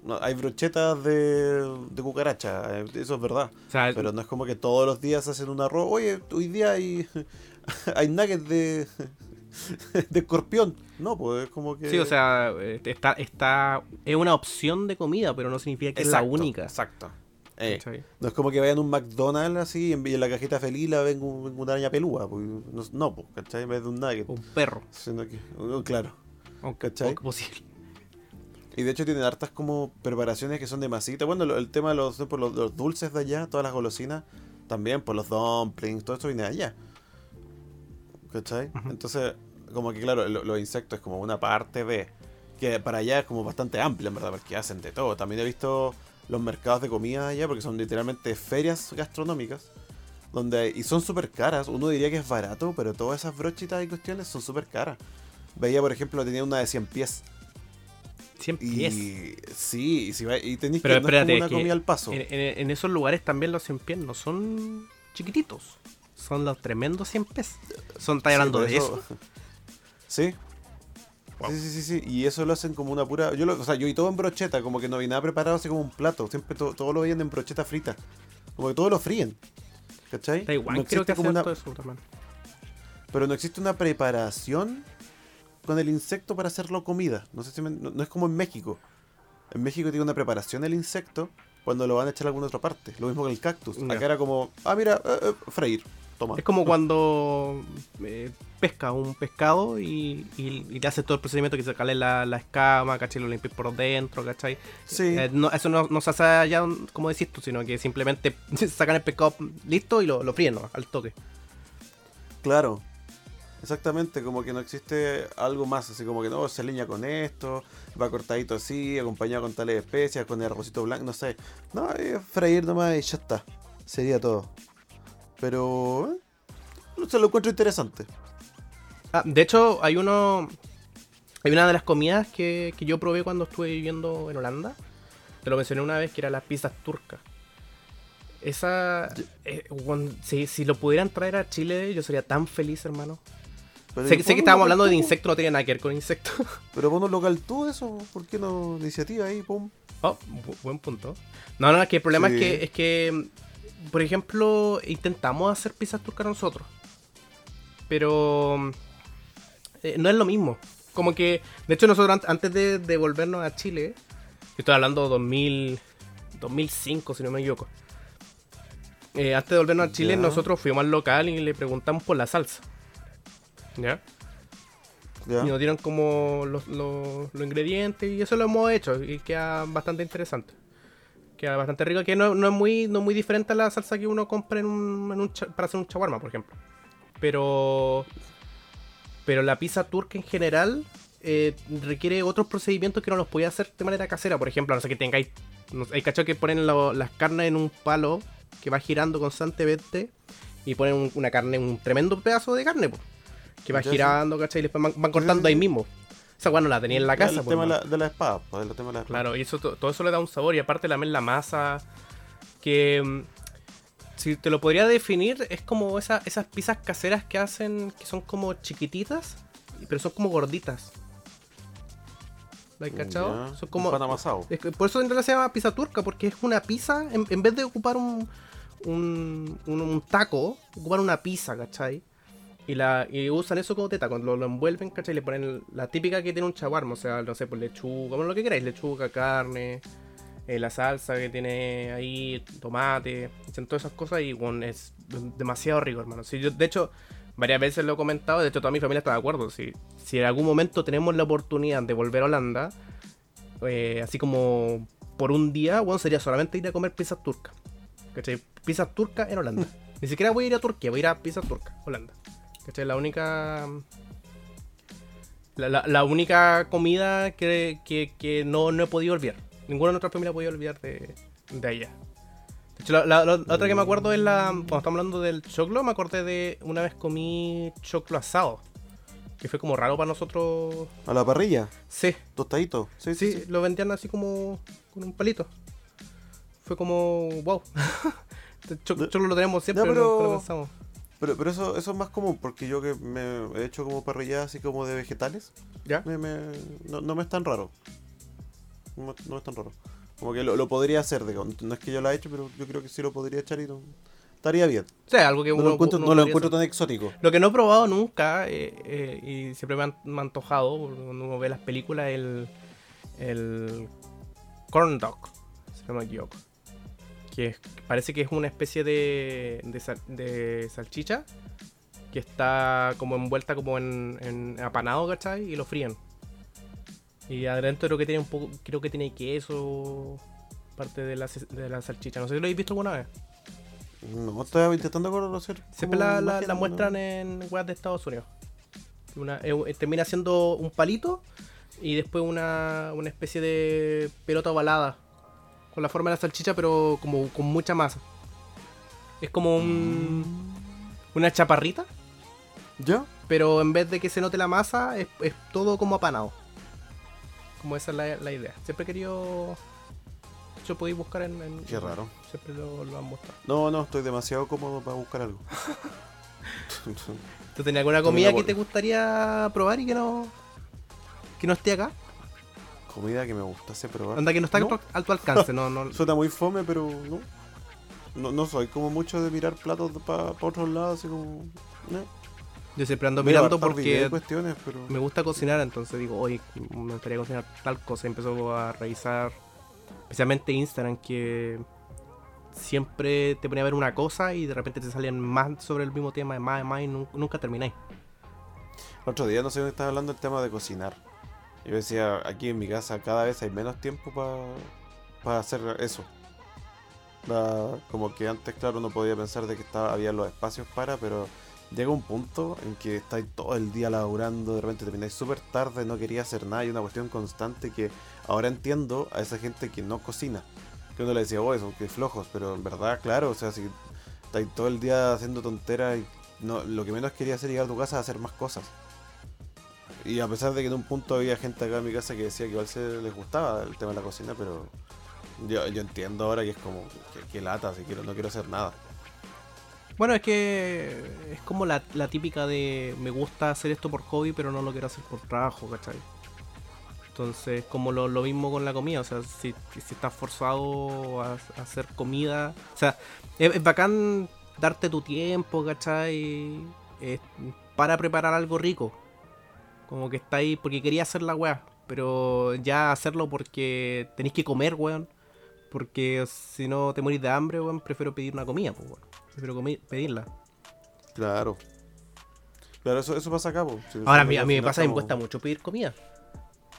[SPEAKER 2] no, hay brochetas de, de cucaracha, eh, eso es verdad,
[SPEAKER 1] O sea,
[SPEAKER 2] pero no es como que todos los días hacen un arroz, oye, hoy día hay, hay nuggets de, de escorpión, no, pues es como que...
[SPEAKER 1] sí, o sea, eh, está, está, es una opción de comida, pero no significa que es la única.
[SPEAKER 2] Exacto. Eh. No es como que vayan a un McDonald's así y en la cajita feliz la ven un- una araña pelúa. pues, no, no pues, ¿cachai? En vez de un nugget.
[SPEAKER 1] Un perro.
[SPEAKER 2] Sino que, claro.
[SPEAKER 1] O-
[SPEAKER 2] ¿Cachai?
[SPEAKER 1] o posible.
[SPEAKER 2] Y de hecho tienen hartas como preparaciones que son de masita. Bueno, el tema de los, por los, los dulces de allá, todas las golosinas, también, por los dumplings, todo esto viene de allá. ¿Cachai? Entonces, como que claro, lo- los insectos es como una parte de... Que para allá es como bastante amplia, en verdad, porque hacen de todo. También he visto los mercados de comida allá, porque son literalmente ferias gastronómicas. Donde y son súper caras. Uno diría que es barato, pero todas esas brochitas y cuestiones son súper caras. Veía, por ejemplo, tenía una de 100 pies.
[SPEAKER 1] 100
[SPEAKER 2] Y
[SPEAKER 1] pies.
[SPEAKER 2] sí, y, si va, y tenéis que no es como una
[SPEAKER 1] que
[SPEAKER 2] comida al paso.
[SPEAKER 1] En, en- en esos lugares también los 100 pies no son chiquititos. Son los tremendos 100 pies. Son, ¿estás
[SPEAKER 2] Sí,
[SPEAKER 1] hablando
[SPEAKER 2] por
[SPEAKER 1] de eso?
[SPEAKER 2] Sí.
[SPEAKER 1] Wow.
[SPEAKER 2] Sí, sí, sí, sí. Y eso lo hacen como una pura. Yo lo, o sea, yo y todo en brocheta, como que no vi nada preparado así como un plato. Siempre to- todo lo veían en brocheta frita. Como que todo lo fríen. ¿Cachai?
[SPEAKER 1] Taiwán
[SPEAKER 2] No
[SPEAKER 1] creo que
[SPEAKER 2] como una-
[SPEAKER 1] harto eso también.
[SPEAKER 2] Pero no existe una preparación con el insecto para hacerlo comida. No sé si me- no, no es como en México. En México tiene una preparación el insecto cuando lo van a echar a alguna otra parte. Lo mismo con el cactus. Acá era como, ah, mira, eh, eh, freír. Toma.
[SPEAKER 1] Es como cuando eh, pesca un pescado y, y, y le haces todo el procedimiento que se cale la, la escama, ¿cachai? Lo limpias por dentro, ¿cachai?
[SPEAKER 2] Sí.
[SPEAKER 1] Eh, no, eso no, no se hace allá, como decís tú, sino que simplemente sacan el pescado listo y lo, lo fríen ¿no? al toque.
[SPEAKER 2] Claro. Exactamente, como que no existe algo más, así como que no, se leña con esto, va cortadito así, acompañado con tales especias, con el arrocito blanco, no sé. No, es freír nomás y ya está. Sería todo. Pero... eh, se lo encuentro interesante.
[SPEAKER 1] Ah, de hecho, hay uno. Hay una de las comidas que, que yo probé cuando estuve viviendo en Holanda. Te lo mencioné una vez, que era las pizzas turcas. Esa. eh, si, si lo pudieran traer a Chile, yo sería tan feliz, hermano.
[SPEAKER 2] Pero
[SPEAKER 1] Sé, que estábamos hablando de insectos, no tiene nada que ver con insectos.
[SPEAKER 2] Pero pon un local tú eso, ¿por qué no iniciativa ahí? Pum.
[SPEAKER 1] Oh, bu- buen punto. No, no, es que el problema
[SPEAKER 2] Sí.
[SPEAKER 1] es que, es que, por ejemplo, intentamos hacer pizzas turcas nosotros. Pero eh, no es lo mismo. Como que, de hecho, nosotros an- antes de, de volvernos a Chile, yo estoy hablando 2000, 2005, si no me equivoco. Eh, antes de volvernos a Chile, nosotros fuimos al local y le preguntamos por la salsa. ¿Ya? Y nos dieron como los, los- los ingredientes y eso lo hemos hecho y queda bastante interesante. Queda bastante rico, que no, no es muy no es muy diferente a la salsa que uno compra en un, en un para hacer un shawarma, por ejemplo. Pero pero la pizza turca en general eh, requiere otros procedimientos que no los podía hacer de manera casera. Por ejemplo, no sé que tengáis... No sé, hay cachos que ponen lo- las carnes en un palo que va girando constantemente y ponen un- una carne, un tremendo pedazo de carne, po, que va girando, ¿cachai? Y después van, cortando ahí mismo. Esa weá no la tenía en la casa.
[SPEAKER 2] El
[SPEAKER 1] po,
[SPEAKER 2] tema de la,
[SPEAKER 1] hermano.
[SPEAKER 2] de la espada, pues, el tema de la espada.
[SPEAKER 1] Claro, y eso to- todo eso le da un sabor. Y aparte también la masa. Que mm, si te lo podría definir, es como esa- esas pizzas caseras que hacen, que son como chiquititas, pero son como gorditas. ¿La has cachado? Son como.
[SPEAKER 2] pan amasado.
[SPEAKER 1] es que por eso en realidad se llama pizza turca, porque es una pizza, en, en vez de ocupar un, un, un, un taco, ocupar una pizza, ¿cachai? Y, la, y usan eso como teta, cuando lo, lo envuelven, ¿cachai? Le ponen la típica que tiene un chaguarma, o sea, no sé, pues lechuga, bueno, lo que queráis, lechuga, carne, eh, la salsa que tiene ahí, tomate, echan todas esas cosas y bueno, es demasiado rico, hermano. Si yo, de hecho, varias veces lo he comentado, de hecho toda mi familia está de acuerdo. Si, si en algún momento tenemos la oportunidad de volver a Holanda, eh, así como por un día, bueno, sería solamente ir a comer pizzas turcas. ¿Cachai? Pizzas turcas en Holanda. Ni siquiera voy a ir a Turquía, voy a ir a pizzas turcas, Holanda. ¿Cachai? La única. La, la- la única comida que, que- que no, no he podido olvidar. Ninguna de nuestras familias ha podido olvidar de, de allá. De hecho, la, otra que me acuerdo es la. Cuando estamos hablando del choclo, me acordé de una vez comí choclo asado. Que fue como raro para nosotros.
[SPEAKER 2] A la parrilla,
[SPEAKER 1] Sí,
[SPEAKER 2] tostadito. Sí, sí,
[SPEAKER 1] sí,
[SPEAKER 2] sí.
[SPEAKER 1] lo vendían así como con un palito. Fue como. wow. Este choclo lo tenemos siempre,
[SPEAKER 2] Ya, pero-
[SPEAKER 1] lo pensamos.
[SPEAKER 2] Pero, pero eso, eso es más común, porque yo que me he hecho como parrilla así como de vegetales,
[SPEAKER 1] ¿Ya?
[SPEAKER 2] me, me- no, no me es tan raro. No, me- no es tan raro. Como que lo, lo podría hacer, digamos. No es que yo lo haya hecho, pero yo creo que sí lo podría echar y no- estaría bien.
[SPEAKER 1] O sea, algo que
[SPEAKER 2] No
[SPEAKER 1] uno,
[SPEAKER 2] lo encuentro,
[SPEAKER 1] uno
[SPEAKER 2] no lo encuentro tan exótico.
[SPEAKER 1] Lo que no he probado nunca eh, eh, y siempre me, han, me ha antojado cuando uno ve las películas el, el corn dog, si no me equivoco. Que es- parece que es una especie de, de, sal- de salchicha que está como envuelta como en, en apanado, ¿cachai? Y lo fríen. Y adentro creo que tiene un poco, creo que tiene queso, parte de la, de la salchicha. No sé si lo habéis visto alguna vez.
[SPEAKER 2] No, estoy intentando conocer.
[SPEAKER 1] Siempre la, la- la
[SPEAKER 2] ¿no?
[SPEAKER 1] muestran en weas de Estados Unidos. Una- eh, termina siendo un palito y después una, una especie de pelota ovalada. Con la forma de la salchicha, pero como con mucha masa. Es como un, una chaparrita,
[SPEAKER 2] ¿Ya?
[SPEAKER 1] pero en vez de que se note la masa, es, es todo como apanado. Como esa es la, la idea. Siempre he querido. Hecho, podéis buscar en. en-
[SPEAKER 2] Qué raro.
[SPEAKER 1] Siempre lo, lo han mostrado.
[SPEAKER 2] No, no, estoy demasiado cómodo para buscar algo.
[SPEAKER 1] ¿Tú tenías alguna
[SPEAKER 2] Comida
[SPEAKER 1] que te gustaría probar y que no. que no esté acá?
[SPEAKER 2] Comida que me gustase probar.
[SPEAKER 1] Anda, que no está
[SPEAKER 2] No.
[SPEAKER 1] a tu- alcance, no, no.
[SPEAKER 2] Suena muy fome, pero no. No, no soy como mucho de mirar platos para otros lados, así como. No.
[SPEAKER 1] Yo siempre ando mirando porque
[SPEAKER 2] cuestiones, pero.
[SPEAKER 1] me gusta cocinar, entonces digo, oye, me gustaría cocinar tal cosa. Empezó a revisar, especialmente Instagram, que siempre te ponía a ver una cosa y de repente te salían más sobre el mismo tema, más, más y nun- nunca termináis.
[SPEAKER 2] El otro día no sé dónde estaba hablando el tema de cocinar. Yo decía, aquí en mi casa cada vez hay menos tiempo para hacer eso. Como que antes, claro, uno podía pensar de que estaba, había los espacios para, pero llega un punto en que estáis todo el día laburando, de repente termináis súper tarde, no quería hacer nada, y una cuestión constante que ahora entiendo a esa gente que no cocina. Que uno le decía, oh, eso, que flojos, pero en verdad, claro, o sea, si estáis todo el día haciendo tonteras y no, lo que menos quería hacer llegar a tu casa a hacer más cosas. Y a pesar de que en un punto había gente acá en mi casa que decía que igual se les gustaba el tema de la cocina, pero yo, yo entiendo ahora que es como que, que lata, si quiero, no quiero hacer nada.
[SPEAKER 1] Bueno, es que es como la, la típica de me gusta hacer esto por hobby, pero no lo quiero hacer por trabajo, ¿cachai? Entonces, como lo, lo mismo con la comida, o sea, si, si estás forzado a, hacer comida, o sea, es, bacán darte tu tiempo, ¿cachai? Para preparar algo rico. Como que está ahí porque quería hacer la weá, pero ya hacerlo porque tenéis que comer, weón. Porque si no te morís de hambre, weón, prefiero pedir una comida, pues, weón. Prefiero pedirla.
[SPEAKER 2] Claro. Claro, eso, eso pasa acá. Si-
[SPEAKER 1] Ahora, a mí, a mí me pasa me cuesta mucho pedir comida.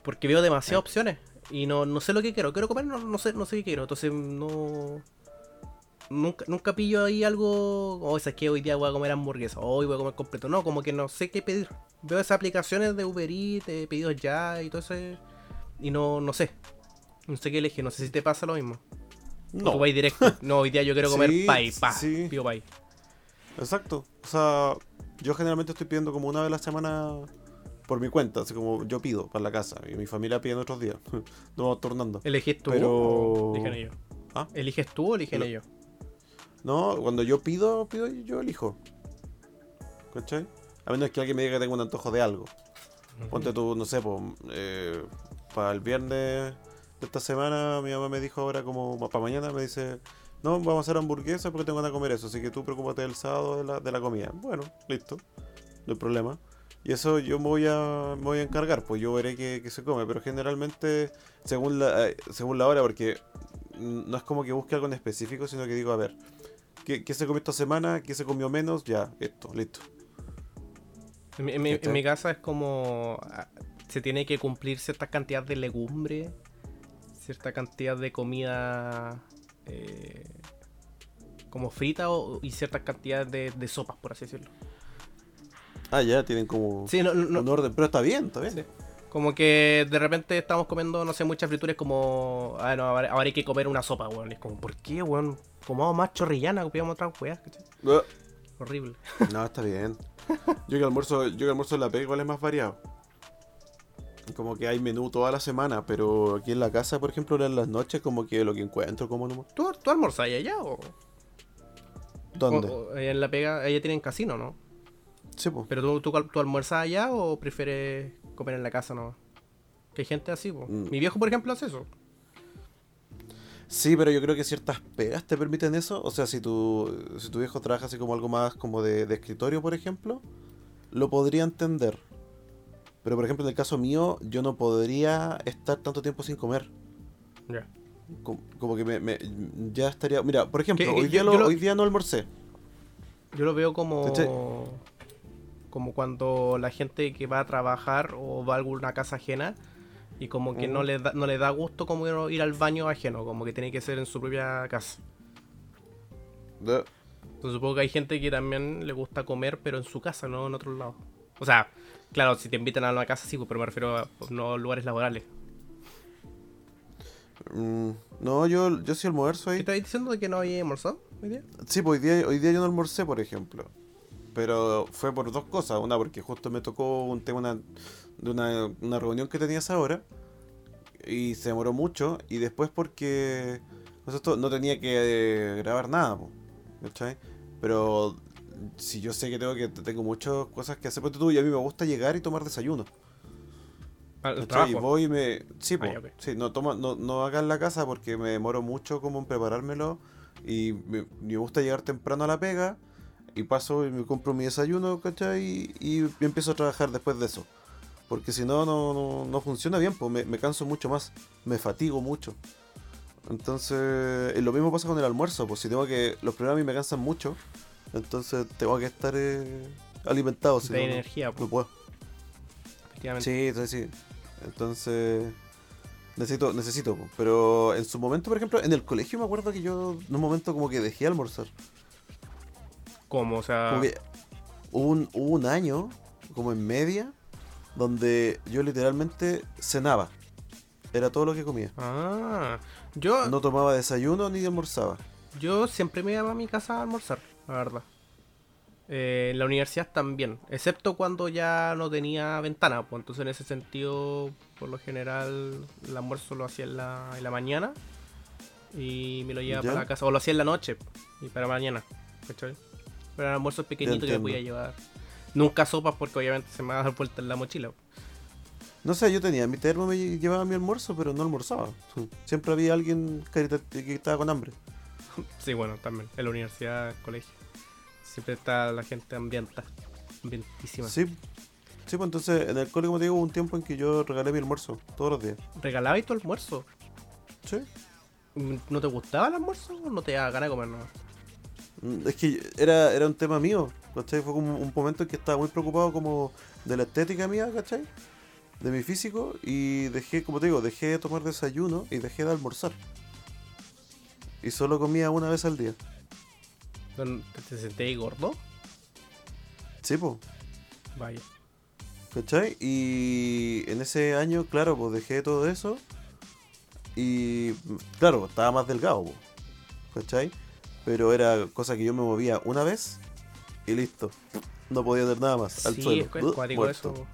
[SPEAKER 1] Porque veo demasiadas opciones. Y no, no sé lo que quiero. Quiero comer, no, no sé, no sé qué quiero. Entonces no. Nunca, nunca pillo ahí algo. O sea, es que hoy día voy a comer hamburguesa. Hoy voy a comer completo. No, como que no sé qué pedir. Veo esas aplicaciones de Uber Eats, de pedidos ya y todo ese. Y no, no sé. No sé qué elegir. No sé si te pasa lo mismo. O
[SPEAKER 2] No,
[SPEAKER 1] vas directo. No, hoy día yo quiero comer
[SPEAKER 2] Sí,
[SPEAKER 1] pay, pa.
[SPEAKER 2] sí.
[SPEAKER 1] Pido pay.
[SPEAKER 2] exacto. O sea, yo generalmente estoy pidiendo como una vez a la semana por mi cuenta, así como yo pido para la casa y mi familia pide en otros días. Nos vamos turnando.
[SPEAKER 1] ¿Eliges tú
[SPEAKER 2] Pero-
[SPEAKER 1] o eligen ellos?
[SPEAKER 2] ¿Ah?
[SPEAKER 1] ¿Eliges tú o eligen
[SPEAKER 2] Lo-
[SPEAKER 1] ellos?
[SPEAKER 2] No, cuando yo pido, pido yo elijo. ¿Cachai? A menos que alguien me diga que tengo un antojo de algo. Ponte tú, no sé, pues, para el viernes de esta semana mi mamá me dijo ahora como para mañana, me dice, no, vamos a hacer hamburguesas porque tengo ganas de comer eso, así que tú preocúpate del sábado de la, de la comida. Bueno, listo. no hay problema. Y eso yo me voy a, me voy a encargar, pues yo veré que, que se come, pero generalmente según la, eh, según la hora, porque no es como que busque algo en específico, sino que digo, a ver, ¿qué, qué se comió esta semana? ¿Qué se comió menos? Ya, esto, listo.
[SPEAKER 1] En, mi- en mi, en
[SPEAKER 2] ¿Cachai?
[SPEAKER 1] mi casa es como. ah, Se tiene que cumplir cierta cantidad de legumbre, cierta cantidad de comida eh, como frita o- y ciertas cantidades de, de sopas, por así decirlo.
[SPEAKER 2] Ah, ya, tienen como
[SPEAKER 1] Sí, no, no-
[SPEAKER 2] un orden, pero está bien, está bien.
[SPEAKER 1] Sí. Como que de repente estamos comiendo, no sé, muchas frituras como. Ah, no, ahora, ahora hay que comer una sopa, weón. Y es como, ¿por qué, weón? Comamos más chorrillana, copiamos otras weas, Horrible.
[SPEAKER 2] No, está bien. Yo que almuerzo, yo que almuerzo en la pega igual es más variado. Como que hay menú toda la semana, pero aquí en la casa, por ejemplo, en las noches, como que lo que encuentro, como no.
[SPEAKER 1] ¿Tú, tú almorzás allá o,
[SPEAKER 2] ¿Dónde?
[SPEAKER 1] o- o en la pega? Allá tienen casino, ¿no?
[SPEAKER 2] Sí, pues.
[SPEAKER 1] ¿Pero tú, tú, tú almuerzas allá o prefieres comer en la casa, no? Que hay gente así, po.
[SPEAKER 2] Mm.
[SPEAKER 1] Mi viejo, por ejemplo, hace eso.
[SPEAKER 2] Sí, pero yo creo que ciertas pegas te permiten eso. O sea, si tu, si tu viejo trabaja así como algo más como de, de escritorio, por ejemplo, lo podría entender. Pero por ejemplo, en el caso mío, yo no podría estar tanto tiempo sin comer.
[SPEAKER 1] Ya.
[SPEAKER 2] Como, como que me, me- ya estaría... Mira, por ejemplo, hoy, día lo-
[SPEAKER 1] lo-
[SPEAKER 2] hoy día no almorcé.
[SPEAKER 1] Yo lo veo como. Como cuando la gente que va a trabajar o va a alguna casa ajena y como que no, le da, no le da gusto como ir al baño ajeno, como que tiene que ser en su propia casa.
[SPEAKER 2] De-
[SPEAKER 1] Entonces supongo que hay gente que también le gusta comer, pero en su casa, no en otro lado. O sea, claro, si te invitan a una casa, sí, pues, pero me refiero a pues, no lugares laborales.
[SPEAKER 2] Mm, no, yo, yo sí almuerzo
[SPEAKER 1] ¿Qué
[SPEAKER 2] ahí.
[SPEAKER 1] estabas diciendo de que no había almorzado hoy día?
[SPEAKER 2] Sí, pues hoy día, hoy día yo no almorcé, por ejemplo. Pero fue por dos cosas. Una, porque justo me tocó un tema una- de una, una reunión que tenía esa hora. Y se demoró mucho. Y después porque no, sé, esto, no tenía que eh, grabar nada. ¿cachai? Pero si yo sé que tengo que tengo muchas cosas que hacer, ponte tú, y a mí me gusta llegar y tomar desayuno. Y voy y me. Sí, po,
[SPEAKER 1] Ah, ya, ok.
[SPEAKER 2] sí, no, toma, no, no haga en la casa porque me demoro mucho como en preparármelo. Y me, me gusta llegar temprano a la pega. Y paso y me compro mi desayuno, ¿cachai? Y, y empiezo a trabajar después de eso. Porque si no, no, no, no funciona bien, pues me, me canso mucho más. Me fatigo mucho. Entonces, eh, lo mismo pasa con el almuerzo. Pues si tengo que. Los primeros a mí me cansan mucho. Entonces tengo que estar eh, alimentado. Si
[SPEAKER 1] de
[SPEAKER 2] no,
[SPEAKER 1] energía,
[SPEAKER 2] no
[SPEAKER 1] pues,
[SPEAKER 2] puedo.
[SPEAKER 1] efectivamente.
[SPEAKER 2] Sí, sí, sí. Entonces, necesito, necesito. po. Pero en su momento, por ejemplo, en el colegio me acuerdo que yo en un momento como que dejé de almorzar.
[SPEAKER 1] ¿Cómo? O sea,
[SPEAKER 2] hubo un, hubo un año, como en media, donde yo literalmente cenaba. Era todo lo que comía.
[SPEAKER 1] ah, yo,
[SPEAKER 2] No tomaba desayuno ni almorzaba.
[SPEAKER 1] yo siempre me iba a mi casa a almorzar, la verdad. Eh, en la universidad también, excepto cuando ya no tenía ventana, pues entonces en ese sentido, por lo general, el almuerzo lo hacía en la, en la mañana y me lo llevaba
[SPEAKER 2] ¿Ya?
[SPEAKER 1] para la casa, o lo hacía en la noche y para mañana, ¿cachai? Pero eran almuerzos pequeñitos que podía llevar. Nunca sopas porque obviamente se me va a dar vuelta en la mochila.
[SPEAKER 2] No sé, yo tenía mi termo, me llevaba mi almuerzo, pero no almorzaba. Siempre había alguien que estaba con hambre.
[SPEAKER 1] Sí, bueno, también. En la universidad, en el colegio. Siempre está la gente ambienta. Ambientísima.
[SPEAKER 2] Sí. Sí, pues entonces en el cole, como te digo, hubo un tiempo en que yo regalé mi almuerzo todos los días.
[SPEAKER 1] ¿Regalabas tu almuerzo?
[SPEAKER 2] Sí.
[SPEAKER 1] ¿No te gustaba el almuerzo o no te daba ganas de comer nada?
[SPEAKER 2] Mm, Es que era, era un tema mío, ¿cachai? Fue como un momento en que estaba muy preocupado como de la estética mía, ¿cachai? De mi físico y dejé, como te digo, dejé de tomar desayuno y dejé de almorzar. Y solo comía una vez al día.
[SPEAKER 1] ¿Te sentías gordo?
[SPEAKER 2] Sí, pues,
[SPEAKER 1] Vaya.
[SPEAKER 2] ¿cachai? Y en ese año, claro, pues dejé todo eso. Y claro, estaba más delgado, po, ¿cachai? Pero era cosa que yo me movía una vez y listo. No podía hacer nada más. Al
[SPEAKER 1] sí,
[SPEAKER 2] suelo.
[SPEAKER 1] es cuático eso.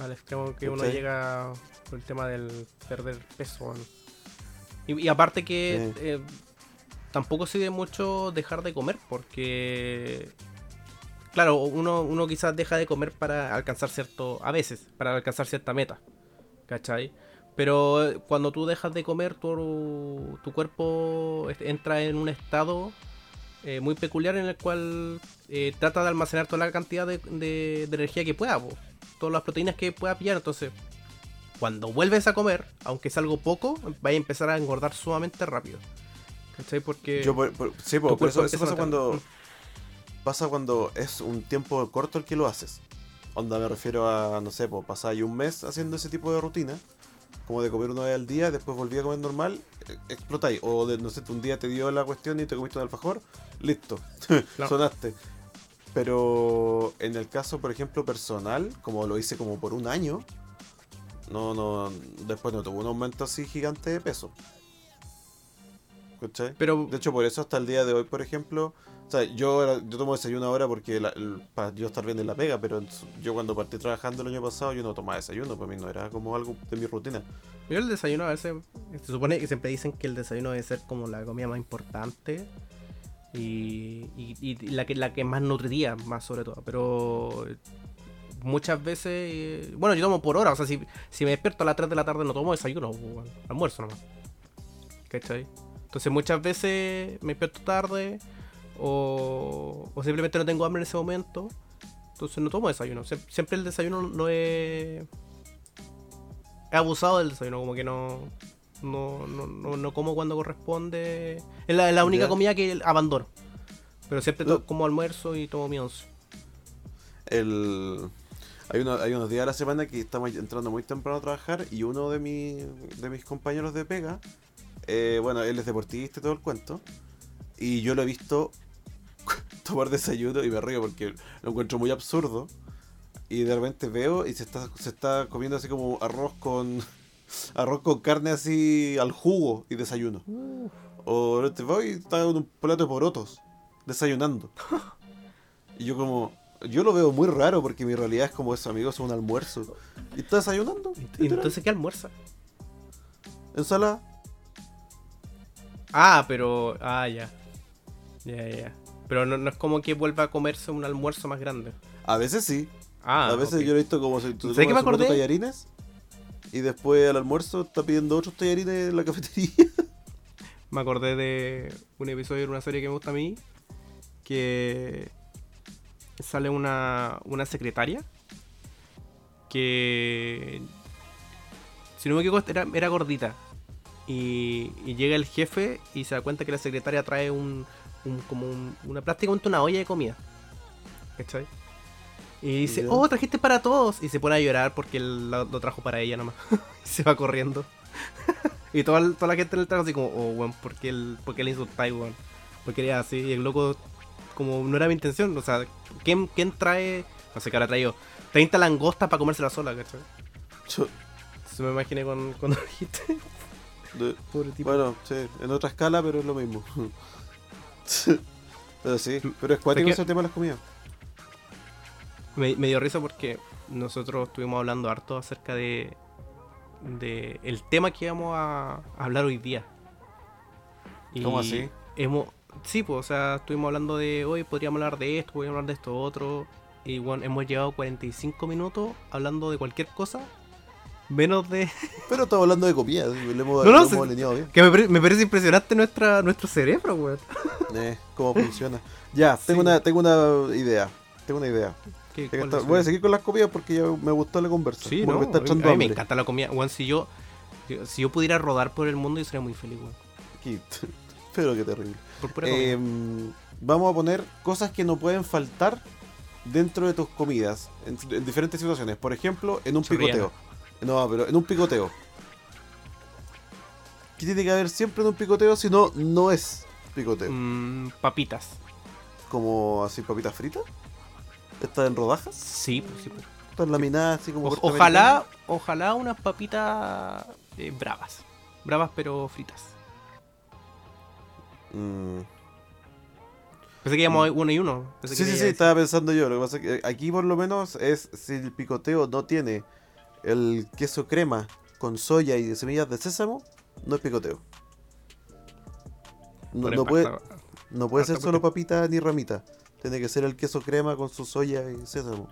[SPEAKER 1] Al extremo que uno llega por el tema del perder peso. y aparte que
[SPEAKER 2] Sí.
[SPEAKER 1] eh, tampoco sirve mucho dejar de comer porque... Claro, uno, uno quizás deja de comer para alcanzar cierto... A veces, para alcanzar cierta meta. ¿Cachai? Pero eh, cuando tú dejas de comer, tu, tu cuerpo entra en un estado eh, muy peculiar en el cual eh, trata de almacenar toda la cantidad de, de- de energía que pueda, po. todas las proteínas que pueda pillar. Entonces, cuando vuelves a comer, aunque es algo poco, vaya a empezar a engordar sumamente rápido. ¿Cachai? Porque
[SPEAKER 2] Yo por- por- sí, por eso, pasa cuando pasa cuando es un tiempo corto el que lo haces. Onda me refiero a, no sé, pues pasáis un mes haciendo ese tipo de rutina, como de comer una vez al día, después volví a comer normal, eh, explotáis. O de, no sé, un día te dio la cuestión y te comiste un alfajor, listo, sonaste. Pero en el caso, por ejemplo, personal, como lo hice como por un año, no, no, después no tuvo un aumento así gigante de peso. ¿Cachai?
[SPEAKER 1] Pero
[SPEAKER 2] De hecho, por eso hasta el día de hoy, por ejemplo, yo, ahora- yo tomo desayuno ahora porque para yo estar bien en la pega, pero yo cuando partí trabajando el año pasado yo no tomaba desayuno, para mí no era como algo de mi rutina.
[SPEAKER 1] yo el desayuno a veces, se supone que siempre dicen que el desayuno debe ser como la comida más importante y, y- la que la que más nutriría, más sobre todo. Pero muchas veces, bueno, yo tomo por hora, o sea, si, si me despierto a las 3 de la tarde no tomo desayuno, pues, almuerzo nomás. ¿Cachai? Entonces muchas veces me despierto tarde o, o simplemente no tengo hambre en ese momento. Entonces no tomo desayuno. Sie- Siempre el desayuno lo he... He abusado del desayuno, como que no... No, no, no, no como cuando corresponde. Es la, es la única comida que abandono. Pero siempre como almuerzo y tomo mi once.
[SPEAKER 2] El... Hay, uno- hay unos días a la semana que estamos entrando muy temprano a trabajar y uno de, mi, de mis compañeros de pega, eh, bueno, él es deportista y todo el cuento, y yo lo he visto tomar desayuno y me río porque lo encuentro muy absurdo. Y de repente veo y se está, se está comiendo así como arroz con arroz con carne así al jugo y desayuno. O te voy y está en un plato de porotos desayunando. Y yo como yo lo veo muy raro porque mi realidad es como eso, amigos, es un almuerzo. Y está desayunando.
[SPEAKER 1] Y entonces, ¿qué almuerza?
[SPEAKER 2] Ensalada.
[SPEAKER 1] Ah, pero. Ah, ya. Ya, ya. Pero no, no es como que vuelva a comerse un almuerzo más grande.
[SPEAKER 2] A veces sí.
[SPEAKER 1] Ah,
[SPEAKER 2] a veces
[SPEAKER 1] ok.
[SPEAKER 2] yo lo he visto como si tú
[SPEAKER 1] ¿Sabes qué me
[SPEAKER 2] comes un plato de
[SPEAKER 1] acordé?
[SPEAKER 2] tallarines y después al almuerzo está pidiendo otros tallarines en la cafetería.
[SPEAKER 1] Me acordé de un episodio de una serie que me gusta a mí. Que sale una, una secretaria. Que. Si no me equivoco, era, era gordita. Y, y llega el jefe y se da cuenta que la secretaria trae un. Un- como un- una prácticamente una olla de comida. ¿Cachai? Y dice, oh, trajiste para todos. Y se pone a llorar porque él lo, lo trajo para ella nomás. y se va corriendo. y toda, toda la gente en el trago así como, oh, weón, ¿por qué, el, por qué le insultáis, weón? Porque era así. Y el loco, como no era mi intención. O sea, ¿quién, quién trae? No sé qué habrá traído. 30 langostas para comérsela sola, ¿cachai?
[SPEAKER 2] Yo-
[SPEAKER 1] Eso me imaginé con, cuando dijiste.
[SPEAKER 2] de-
[SPEAKER 1] Pobre tipo.
[SPEAKER 2] bueno, sí, en otra escala, pero es lo mismo. Pero sí, pero es cuático ese tema de las comidas.
[SPEAKER 1] Me, me dio risa porque nosotros estuvimos hablando harto acerca de, de el tema que íbamos a, a hablar hoy día. Y
[SPEAKER 2] ¿Cómo así?
[SPEAKER 1] Hemos, sí, pues, o sea, estuvimos hablando de hoy, podríamos hablar de esto, podríamos hablar de esto otro. Y bueno, hemos llevado 45 minutos hablando de cualquier cosa, menos de...
[SPEAKER 2] Pero estamos hablando de comida, le hemos,
[SPEAKER 1] No, no,
[SPEAKER 2] hemos bien.
[SPEAKER 1] que me, me parece impresionante nuestra, nuestro cerebro, weón.
[SPEAKER 2] Eh, cómo funciona. Ya, tengo, una, tengo una idea. Tengo una idea. Voy a seguir con las comidas porque ya me gustó la conversa.
[SPEAKER 1] Sí, no,
[SPEAKER 2] me está
[SPEAKER 1] a mí-
[SPEAKER 2] echando
[SPEAKER 1] a mí me
[SPEAKER 2] hambre.
[SPEAKER 1] encanta la comida. Weón, si yo, si yo pudiera rodar por el mundo, yo sería muy feliz, weón.
[SPEAKER 2] Pero qué terrible. Eh, vamos a poner cosas que no pueden faltar dentro de tus comidas en, en diferentes situaciones. Por ejemplo, en un picoteo. No, pero en un picoteo. ¿Qué tiene que haber siempre en un picoteo si no, no es picoteo?
[SPEAKER 1] Mm, papitas.
[SPEAKER 2] Como así papitas fritas. ¿Están en rodajas?
[SPEAKER 1] Sí, pues, sí, pues.
[SPEAKER 2] ¿Están laminadas así como
[SPEAKER 1] O- ojalá, ojalá unas papitas eh, bravas. Bravas pero fritas.
[SPEAKER 2] Mm.
[SPEAKER 1] Pensé que íbamos uno y uno. Pensé
[SPEAKER 2] Sí,
[SPEAKER 1] que
[SPEAKER 2] sí, sí, estaba pensando yo. Lo que pasa es que aquí por lo menos es si el picoteo no tiene el queso crema con soya y semillas de sésamo, no es picoteo. No, puede,
[SPEAKER 1] pasta-
[SPEAKER 2] no puede ser solo papita ni ramita. Tiene que ser el queso crema con su soya y sésamo.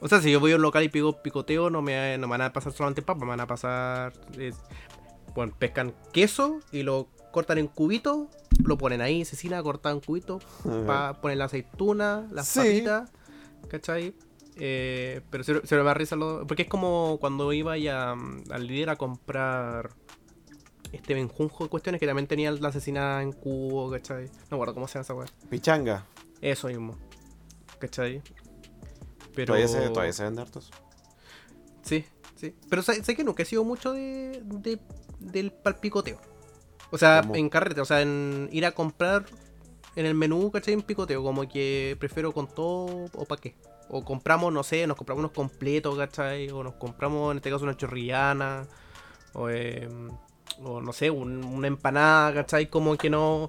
[SPEAKER 1] O sea, si yo voy a un local y pido picoteo, no me, no me van a pasar solamente papas, me van a pasar. bueno, pescan queso y lo cortan en cubitos lo ponen ahí, cecina cortada en cubitos, ponen la aceituna, las
[SPEAKER 2] Sí.
[SPEAKER 1] papitas, ¿cachai? Eh, pero se, se me va a risa lo- Porque es como cuando iba ya mm, al líder a comprar este benjunjo de cuestiones que también tenía la asesina en cubo, ¿cachai? No me acuerdo cómo se llama esa weá.
[SPEAKER 2] Pichanga.
[SPEAKER 1] Eso mismo. ¿Cachai? Pero...
[SPEAKER 2] Todavía se, todavía se venden hartos.
[SPEAKER 1] Sí, sí. Pero sé, sé que nunca he sido mucho de, de- del palpicoteo. O sea,
[SPEAKER 2] ¿Cómo?
[SPEAKER 1] en carrete, o sea, en ir a comprar en el menú, ¿cachai? En picoteo, como que prefiero con todo o para qué. O compramos, no sé, nos compramos unos completos, ¿cachai? O nos compramos, en este caso, una chorrillana. O, eh, o no sé, un- una empanada, ¿cachai? Como que no...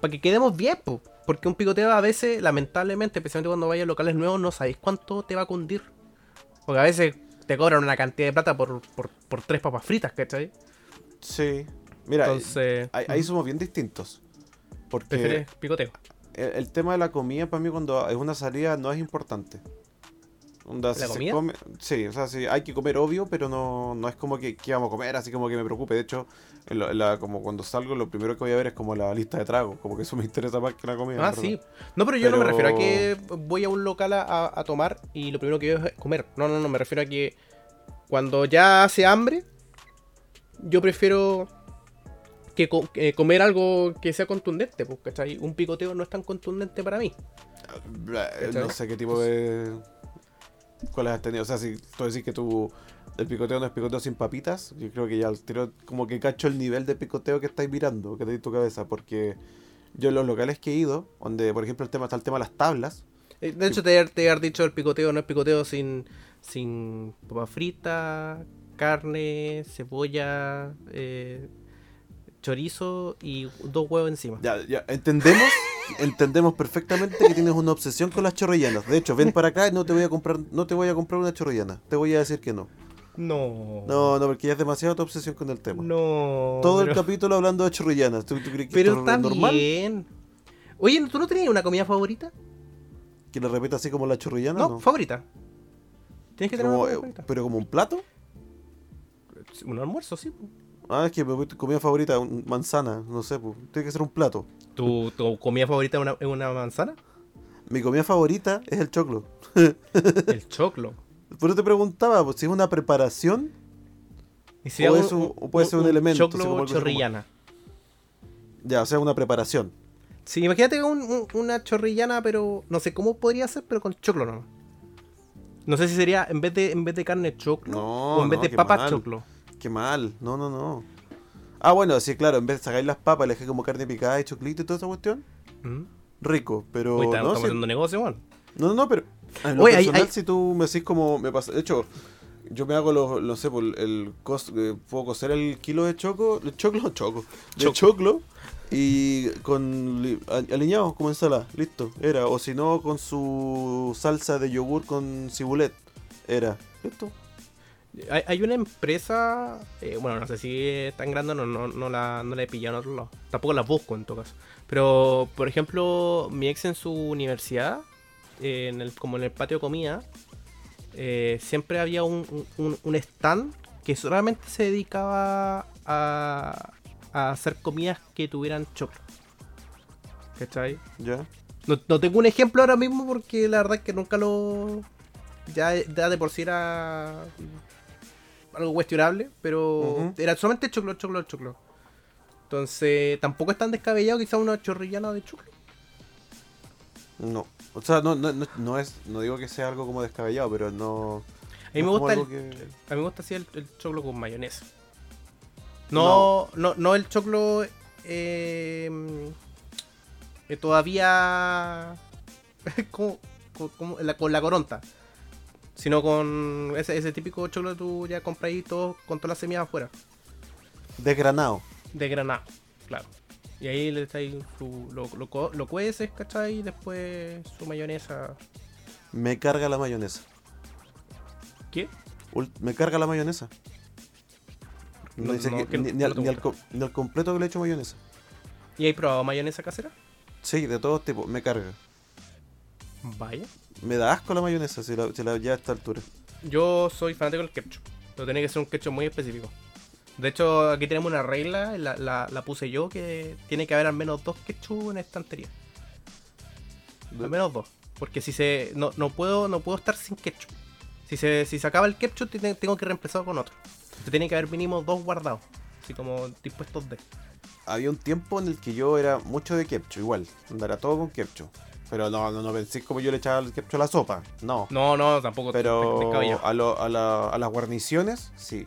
[SPEAKER 1] Para que quedemos bien, po. Porque un picoteo a veces, lamentablemente, especialmente cuando vayas a locales nuevos, no sabéis cuánto te va a cundir. Porque a veces te cobran una cantidad de plata por, por, por tres papas fritas, ¿cachai?
[SPEAKER 2] Sí. Mira,
[SPEAKER 1] Entonces,
[SPEAKER 2] ahí, ahí somos bien distintos. Porque
[SPEAKER 1] picoteo.
[SPEAKER 2] El, el tema de la comida para mí cuando es una salida no es importante. Onda,
[SPEAKER 1] ¿La comida?
[SPEAKER 2] come- sí, o sea, sí, hay que comer obvio, pero no, no es como que, que vamos a comer, así como que me preocupe. De hecho, en lo- en la- como cuando salgo, lo primero que voy a ver es como la lista de tragos. Como que eso me interesa más que la comida.
[SPEAKER 1] Ah, sí. No, pero yo no me refiero a que voy a un local a- a tomar y lo primero que veo es comer. No, no, no, me refiero a que cuando ya hace hambre, yo prefiero que co- eh, comer algo que sea contundente, pues, ¿cachai? Un picoteo no es tan contundente para mí.
[SPEAKER 2] Bla-
[SPEAKER 1] ¿Cachai?
[SPEAKER 2] No sé qué tipo de. ¿Cuáles has tenido? O sea, si tú decís que tú. El picoteo no es picoteo sin papitas, yo creo que ya al tiro como que cacho el nivel de picoteo que estáis mirando, que te en tu cabeza, porque yo en los locales que he ido, donde por ejemplo el tema está el tema de las tablas,
[SPEAKER 1] Eh, De hecho, te, te haber dicho el picoteo no es picoteo sin, sin papa frita, carne, cebolla, eh, chorizo y dos huevos encima.
[SPEAKER 2] ya, ya entendemos, entendemos perfectamente que tienes una obsesión con las chorrillanas. De hecho, ven para acá y no te voy a comprar, no te voy a comprar una chorrillana. Te voy a decir que no.
[SPEAKER 1] No.
[SPEAKER 2] No, no, porque ya es demasiado tu obsesión con el tema.
[SPEAKER 1] No.
[SPEAKER 2] Todo
[SPEAKER 1] pero,
[SPEAKER 2] el capítulo hablando de chorrillanas. ¿Tú, tú crees que
[SPEAKER 1] pero está
[SPEAKER 2] es normal?
[SPEAKER 1] bien. Oye, ¿tú no tenías una comida favorita?
[SPEAKER 2] Que lo repita así como la chorrillana,
[SPEAKER 1] No,
[SPEAKER 2] ¿no?
[SPEAKER 1] favorita. Tienes que tener
[SPEAKER 2] Como,
[SPEAKER 1] una
[SPEAKER 2] eh,
[SPEAKER 1] comida favorita.
[SPEAKER 2] pero como un plato.
[SPEAKER 1] Un almuerzo, sí.
[SPEAKER 2] Ah, es que mi comida favorita, un- manzana, no sé, pues, tiene que ser un plato.
[SPEAKER 1] ¿Tu, tu comida favorita es una, manzana?
[SPEAKER 2] Mi comida favorita es el choclo.
[SPEAKER 1] El choclo.
[SPEAKER 2] Por eso te preguntaba, pues, si es una preparación,
[SPEAKER 1] Y si
[SPEAKER 2] O
[SPEAKER 1] hago
[SPEAKER 2] es un- o puede ser un elemento,
[SPEAKER 1] Choclo
[SPEAKER 2] como-
[SPEAKER 1] chorrillana.
[SPEAKER 2] ya, o sea, una preparación.
[SPEAKER 1] Sí, imagínate un- un- una chorrillana, pero no sé cómo podría ser, pero con choclo no. No sé si sería en vez de en vez de carne choclo
[SPEAKER 2] No,
[SPEAKER 1] o en vez
[SPEAKER 2] no,
[SPEAKER 1] de papas choclo.
[SPEAKER 2] Qué mal, no, no, no. Ah, bueno, sí, claro, en vez de sacar las papas, le dejé como carne picada y choclito y toda esa cuestión.
[SPEAKER 1] ¿Mm?
[SPEAKER 2] Rico, pero.
[SPEAKER 1] Uy,
[SPEAKER 2] no, sí-
[SPEAKER 1] negocio.
[SPEAKER 2] No, no, no, pero en lo
[SPEAKER 1] Oye,
[SPEAKER 2] personal,
[SPEAKER 1] hay-
[SPEAKER 2] si tú me decís como me pasa, de hecho, yo me hago los, no sé, por el cos- eh, puedo cocer el kilo de choco, de choclo, choco, de
[SPEAKER 1] Choco.
[SPEAKER 2] choclo y con li- a- aliñado como ensalada, listo, era, o si no con su salsa de yogur con cibulet, era, listo.
[SPEAKER 1] Hay, hay una empresa, eh, bueno, no sé si es tan grande, no, no, no, la, no la he pillado en otro lado. Tampoco la busco en todo caso. Pero, por ejemplo, mi ex en su universidad, eh, en el, como en el patio de comida, eh, siempre había un, un- un stand que solamente se dedicaba a, a hacer comidas que tuvieran choclo. ¿Cachai?
[SPEAKER 2] Ya.
[SPEAKER 1] No, no tengo un ejemplo ahora mismo porque la verdad es que nunca lo. Ya, ya de por sí era algo cuestionable, pero era solamente choclo, choclo, choclo. Entonces, tampoco es tan descabellado quizá una chorrillana de choclo.
[SPEAKER 2] No. O sea, no, no, no, no es, no digo que sea algo como descabellado, pero no.
[SPEAKER 1] A mí me gusta el,
[SPEAKER 2] que-
[SPEAKER 1] a mí me gusta así el, el choclo con mayonesa. No, no, no, el choclo eh, eh, todavía como, como- como la- con la coronta. Sino con ese, ese típico choclo que tú ya compras ahí todo, con todas las semillas afuera.
[SPEAKER 2] Desgranado.
[SPEAKER 1] De granado, claro. Y ahí le echáis su, lo, lo, lo cueces, ¿cachai? Y después su mayonesa.
[SPEAKER 2] Me carga la mayonesa.
[SPEAKER 1] ¿Qué?
[SPEAKER 2] Ul- Me carga la mayonesa. No,
[SPEAKER 1] No-
[SPEAKER 2] dice
[SPEAKER 1] no,
[SPEAKER 2] que
[SPEAKER 1] que
[SPEAKER 2] ni,
[SPEAKER 1] no
[SPEAKER 2] ni al,
[SPEAKER 1] te
[SPEAKER 2] ni al
[SPEAKER 1] gusta.
[SPEAKER 2] co- ni al completo que le echo mayonesa.
[SPEAKER 1] ¿Y hay probado mayonesa casera?
[SPEAKER 2] Sí, de todos tipos. Me carga.
[SPEAKER 1] Vaya.
[SPEAKER 2] Me da asco la mayonesa si la, si la ya a esta altura.
[SPEAKER 1] Yo soy fanático del ketchup. Pero tiene que ser un ketchup muy específico. De hecho, aquí tenemos una regla, la, la, la puse yo, que tiene que haber al menos dos ketchup en estantería. Al menos dos. Porque si se. No, no puedo, no puedo estar sin ketchup. Si se, si se acaba el ketchup, tengo que reemplazarlo con otro. Entonces tiene que haber mínimo dos guardados. Así como dispuestos de.
[SPEAKER 2] Había un tiempo en el que yo era mucho de ketchup, igual. Era todo con ketchup. Pero no, no, no pensé como yo le echaba el ketchup a la sopa. No.
[SPEAKER 1] No, no, tampoco.
[SPEAKER 2] Pero a, lo- a, la- a las guarniciones, sí.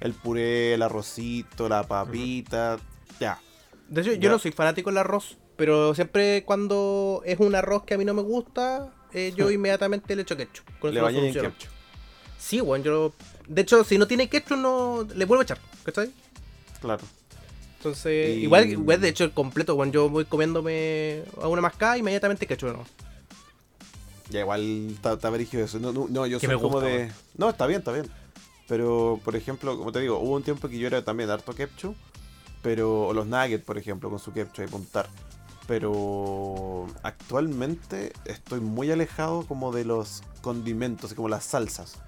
[SPEAKER 2] El puré, el arrocito, la papita, ya.
[SPEAKER 1] De hecho,
[SPEAKER 2] Ya.
[SPEAKER 1] yo no soy fanático del arroz. Pero siempre cuando es un arroz que a mí no me gusta, eh, yo inmediatamente le echo ketchup. Con
[SPEAKER 2] Le bañé en ketchup.
[SPEAKER 1] Sí, bueno, yo. De hecho, si no tiene ketchup, no le vuelvo a echar. ¿Cachai?
[SPEAKER 2] Claro.
[SPEAKER 1] Entonces,
[SPEAKER 2] Y-
[SPEAKER 1] igual, igual de hecho el completo, cuando yo voy comiéndome a una mascada, inmediatamente ketchup, ¿no?
[SPEAKER 2] Ya igual está, brígido eso. No, no, no, yo soy
[SPEAKER 1] me
[SPEAKER 2] como
[SPEAKER 1] gusta,
[SPEAKER 2] de. No, está bien, está bien. Pero, por ejemplo, como te digo, hubo un tiempo que yo era también harto ketchup. Pero. O los nuggets, por ejemplo, con su ketchup y puntar. Pero actualmente estoy muy alejado como de los condimentos, como las salsas.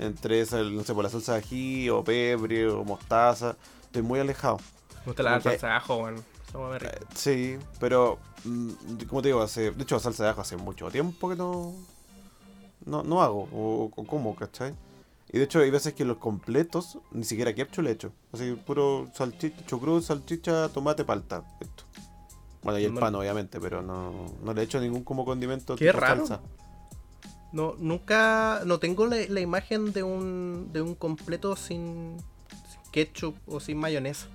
[SPEAKER 2] Entre esas, no sé, por la salsa de ají, o pebre, o mostaza. Estoy muy alejado.
[SPEAKER 1] Me gusta la salsa de ajo, me
[SPEAKER 2] Eh. Sí, pero mm, como te digo, hace, de hecho salsa de ajo hace mucho tiempo que no no, no hago o, o como, ¿cachai? Y de hecho hay veces que los completos ni siquiera ketchup le echo, así puro salchicha, chucrut, salchicha, tomate, palta, esto. Bueno, y el pan obviamente, pero no, no le echo ningún como condimento
[SPEAKER 1] Qué
[SPEAKER 2] tipo
[SPEAKER 1] raro.
[SPEAKER 2] salsa.
[SPEAKER 1] No, nunca. No tengo la, la imagen de un, de un completo sin, sin ketchup o sin mayonesa.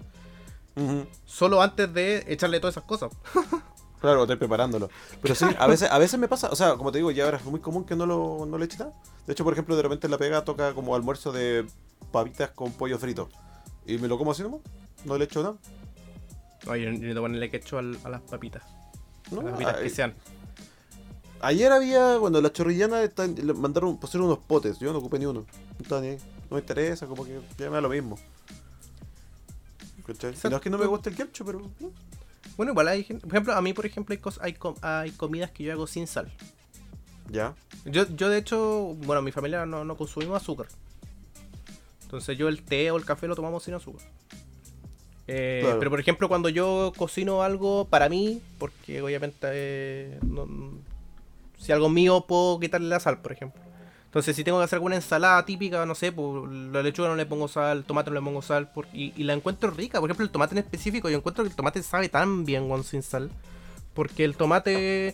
[SPEAKER 1] Solo antes de echarle todas esas cosas.
[SPEAKER 2] Claro, estoy preparándolo. Pero sí, a veces, a veces me pasa, o sea, como te digo, ya ahora es muy común que no lo, no le eche nada. De hecho, por ejemplo, de repente en la pega toca como almuerzo de papitas con pollo frito. Y me lo como así nomás, no le echo nada.
[SPEAKER 1] Oye, yo necesito ponerle al- a las papitas.
[SPEAKER 2] ¿no?
[SPEAKER 1] a las papitas que sean.
[SPEAKER 2] Ayer había, bueno, las chorrillanas están- le mandaron, pusieron unos potes, yo no ocupé ni uno. No, estaba ni ahí. no me interesa, como que ya me da lo mismo. ¿Cachai? No es que no me guste el ketchup, pero... no.
[SPEAKER 1] Bueno, igual hay gente. Por ejemplo, a mí, por ejemplo, hay, cos- hay, com- hay comidas que yo hago sin sal.
[SPEAKER 2] Ya.
[SPEAKER 1] Yo, yo de hecho, bueno, mi familia no, no consumimos azúcar. Entonces yo el té o el café lo tomamos sin azúcar. Eh,
[SPEAKER 2] Claro.
[SPEAKER 1] Pero por ejemplo, cuando yo cocino algo para mí, porque obviamente eh, no- si algo mío puedo quitarle la sal, por ejemplo. Entonces si tengo que hacer alguna ensalada típica, no sé, pues la lechuga no le pongo sal, el tomate no le pongo sal, por- y, y la encuentro rica. Por ejemplo, el tomate en específico, yo encuentro que el tomate sabe tan bien con sin sal. Porque el tomate,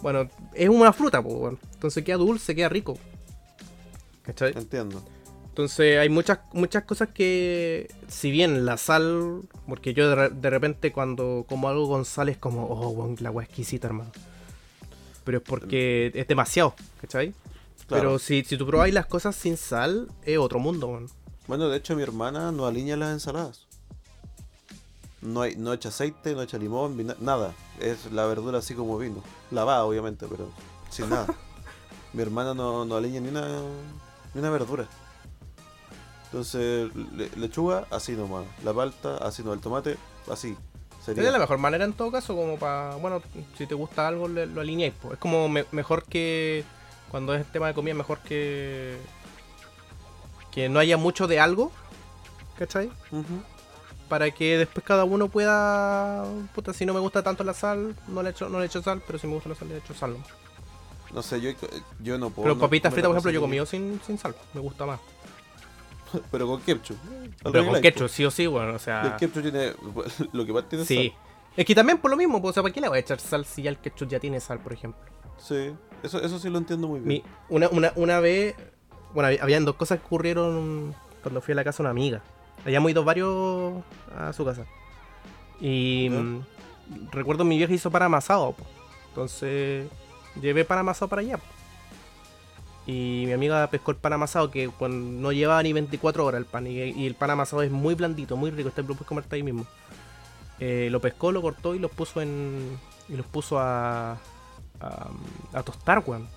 [SPEAKER 1] bueno, es una fruta, pues, bueno. entonces queda dulce, queda rico. ¿Cachai?
[SPEAKER 2] Entiendo.
[SPEAKER 1] Entonces hay muchas, muchas cosas que, si bien la sal, porque yo de, re- de repente cuando como algo con sal es como, oh, weón, la agua exquisita, hermano. Pero es porque es demasiado, ¿cachai?
[SPEAKER 2] Claro.
[SPEAKER 1] Pero si, si tú probáis las cosas sin sal, es otro mundo, weón.
[SPEAKER 2] Bueno, de hecho mi hermana no alinea las ensaladas. No, hay, no echa aceite, no echa limón, nada. Es la verdura así como vino. Lavada, obviamente, pero sin nada. mi hermana no, no alinea ni una, ni una verdura. Entonces, le- lechuga, así nomás. La palta, así no. El tomate, así. Sería.
[SPEAKER 1] Es la mejor manera en todo caso, como para, bueno, si te gusta algo, le- lo alineáis. Es como me- mejor que, cuando es tema de comida, mejor que, que no haya mucho de algo, ¿cachai?
[SPEAKER 2] Ujú.
[SPEAKER 1] para que después cada uno pueda. Puta, si no me gusta tanto la sal, no le echo, no le echo sal, pero si me gusta la sal, le echo sal.
[SPEAKER 2] No sé, yo, yo no puedo.
[SPEAKER 1] Pero
[SPEAKER 2] no
[SPEAKER 1] papitas fritas, por ejemplo, yo he comido sin, sin sal, me gusta más.
[SPEAKER 2] Pero con ketchup.
[SPEAKER 1] Pero con ketchup, sí o sí, bueno, o
[SPEAKER 2] El
[SPEAKER 1] sea.
[SPEAKER 2] ketchup tiene. Lo que más tiene es
[SPEAKER 1] Sí.
[SPEAKER 2] sal.
[SPEAKER 1] Es que también por lo mismo, pues, o sea, ¿para qué le voy a echar sal si ya el ketchup ya tiene sal, por ejemplo?
[SPEAKER 2] Sí, eso, eso sí lo entiendo muy bien.
[SPEAKER 1] Mi, una, una, una vez, bueno, había- habían dos cosas que ocurrieron cuando fui a la casa de una amiga. Habíamos ido varios a su casa. Y mm, recuerdo mi vieja hizo pan amasado. po. Entonces llevé pan amasado para allá. po. Y mi amiga pescó el pan amasado que cuando no llevaba ni 24 horas el pan. Y, y el pan amasado es muy blandito, muy rico. Este lo puedes comerte ahí mismo. Eh, lo pescó, lo cortó y los puso en. Y los puso a. a, a tostar, weón.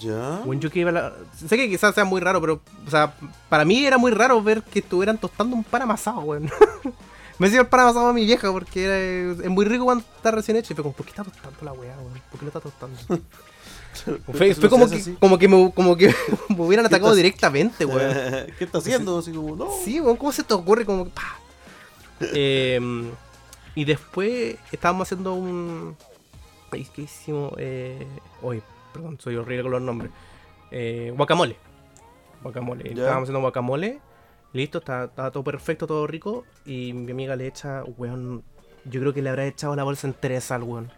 [SPEAKER 2] ¿Ya?
[SPEAKER 1] Bueno, yo que iba a la- Sé que quizás sea muy raro, pero. O sea, para mí era muy raro ver que estuvieran tostando un pan amasado, weón. Me decía el pan amasado a mi vieja porque era- es muy rico cuando está recién hecho. Y fue como, ¿por qué está tostando la weá, weón? ¿Por qué lo está tostando? Fue, fue como, que, como que me, como que me hubieran atacado directamente, weón.
[SPEAKER 2] ¿Qué está haciendo? Así como, no.
[SPEAKER 1] Sí, weón, ¿cómo se te ocurre? Como que, pa. Eh, y después estábamos haciendo un. Ay, ¿Qué hicimos? Eh, Hoy, perdón, soy horrible con los nombres. Eh, guacamole. Guacamole. Estábamos haciendo guacamole. Listo, está, está todo perfecto, todo rico. Y mi amiga le echa, weón. Yo creo que le habrá echado la bolsa entera de sal, weón.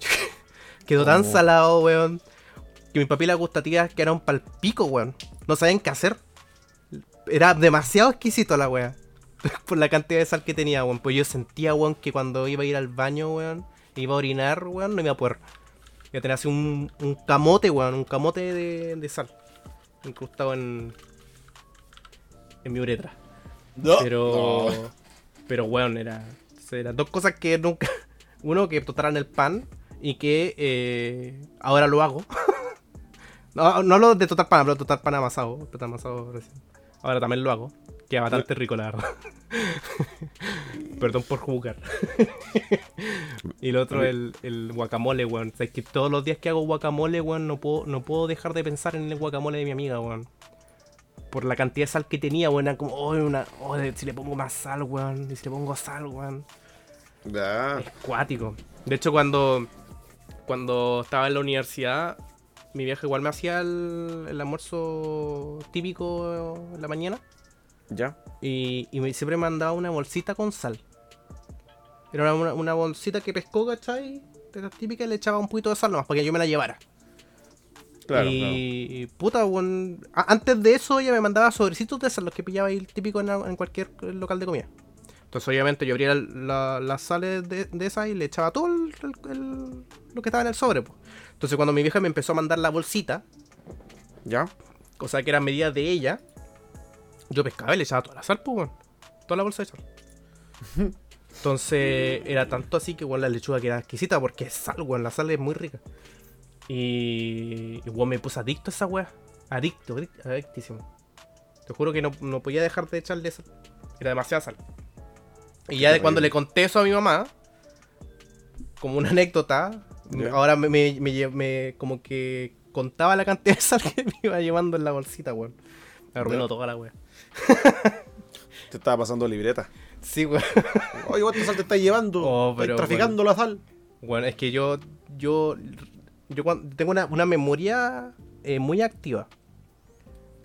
[SPEAKER 1] Quedó tan
[SPEAKER 2] ¿Cómo?
[SPEAKER 1] salado, weón. Que mis papilas gustativas quedaron pal pico, weón. No sabían qué hacer. Era demasiado exquisito la weá. Por la cantidad de sal que tenía, weón. Pues yo sentía, weón, que cuando iba a ir al baño, weón, iba a orinar, weón, no iba a poder. Iba a tener así un, un camote, weón, un camote de, de sal. Incrustado en. en mi uretra.
[SPEAKER 2] No.
[SPEAKER 1] Pero.
[SPEAKER 2] No.
[SPEAKER 1] Pero, weón, era. Eran dos cosas que nunca. Uno, que totaran el pan. Y que eh, ahora lo hago. no, no hablo de total pan, hablo de total pan amasado. Total amasado recién. Ahora también lo hago. Queda bastante rico, la verdad. Perdón por jugar. y el otro, el, el guacamole, weón. O sea, es que todos los días que hago guacamole, weón, no puedo, no puedo dejar de pensar en el guacamole de mi amiga, weón. Por la cantidad de sal que tenía, weón. Era como, oh, una, oh, si le pongo más sal, weón. Si le pongo sal, weón. Es cuático. De hecho, cuando, cuando estaba en la universidad, mi vieja igual me hacía el, el almuerzo típico en la mañana.
[SPEAKER 2] Ya.
[SPEAKER 1] Y, y me, siempre me mandaba una bolsita con sal. Era una, una bolsita que pescó, ¿cachai? De las típicas y le echaba un poquito de sal nomás para que yo me la llevara.
[SPEAKER 2] Claro,
[SPEAKER 1] y puta, antes de eso ella me mandaba sobrecitos de esas, los que pillaba ahí típico en, en cualquier local de comida. Entonces obviamente yo abría la- las sales de, de esas y le echaba todo el- el- el- lo que estaba en el sobre. pues. Entonces cuando mi vieja me empezó a mandar la bolsita,
[SPEAKER 2] Ya.
[SPEAKER 1] cosa que era medida de ella, yo pescaba y le echaba toda la sal, pues, weón. Toda la bolsa de sal. Entonces era tanto así que, weón, la lechuga quedaba exquisita porque es sal, weón. La sal es muy rica. Y, y weón, me puse adicto a esa weá. Adicto, adic- adictísimo. Te juro que no, no podía dejar de echarle sal. Era demasiada sal. Y ya de cuando le conté eso a mi mamá, como una anécdota, ahora me, me- me lle- me- como que contaba la cantidad de sal que me iba llevando en la bolsita, weón. Me arruinó
[SPEAKER 2] Ya.
[SPEAKER 1] toda la weá.
[SPEAKER 2] Te estaba pasando libreta.
[SPEAKER 1] Sí, weón.
[SPEAKER 2] Oye, ¿cuánta sal te estás llevando?
[SPEAKER 1] Oh,
[SPEAKER 2] Estás
[SPEAKER 1] pero,
[SPEAKER 2] traficando la sal.
[SPEAKER 1] Bueno, es que yo, yo, yo tengo una, una memoria eh, muy activa.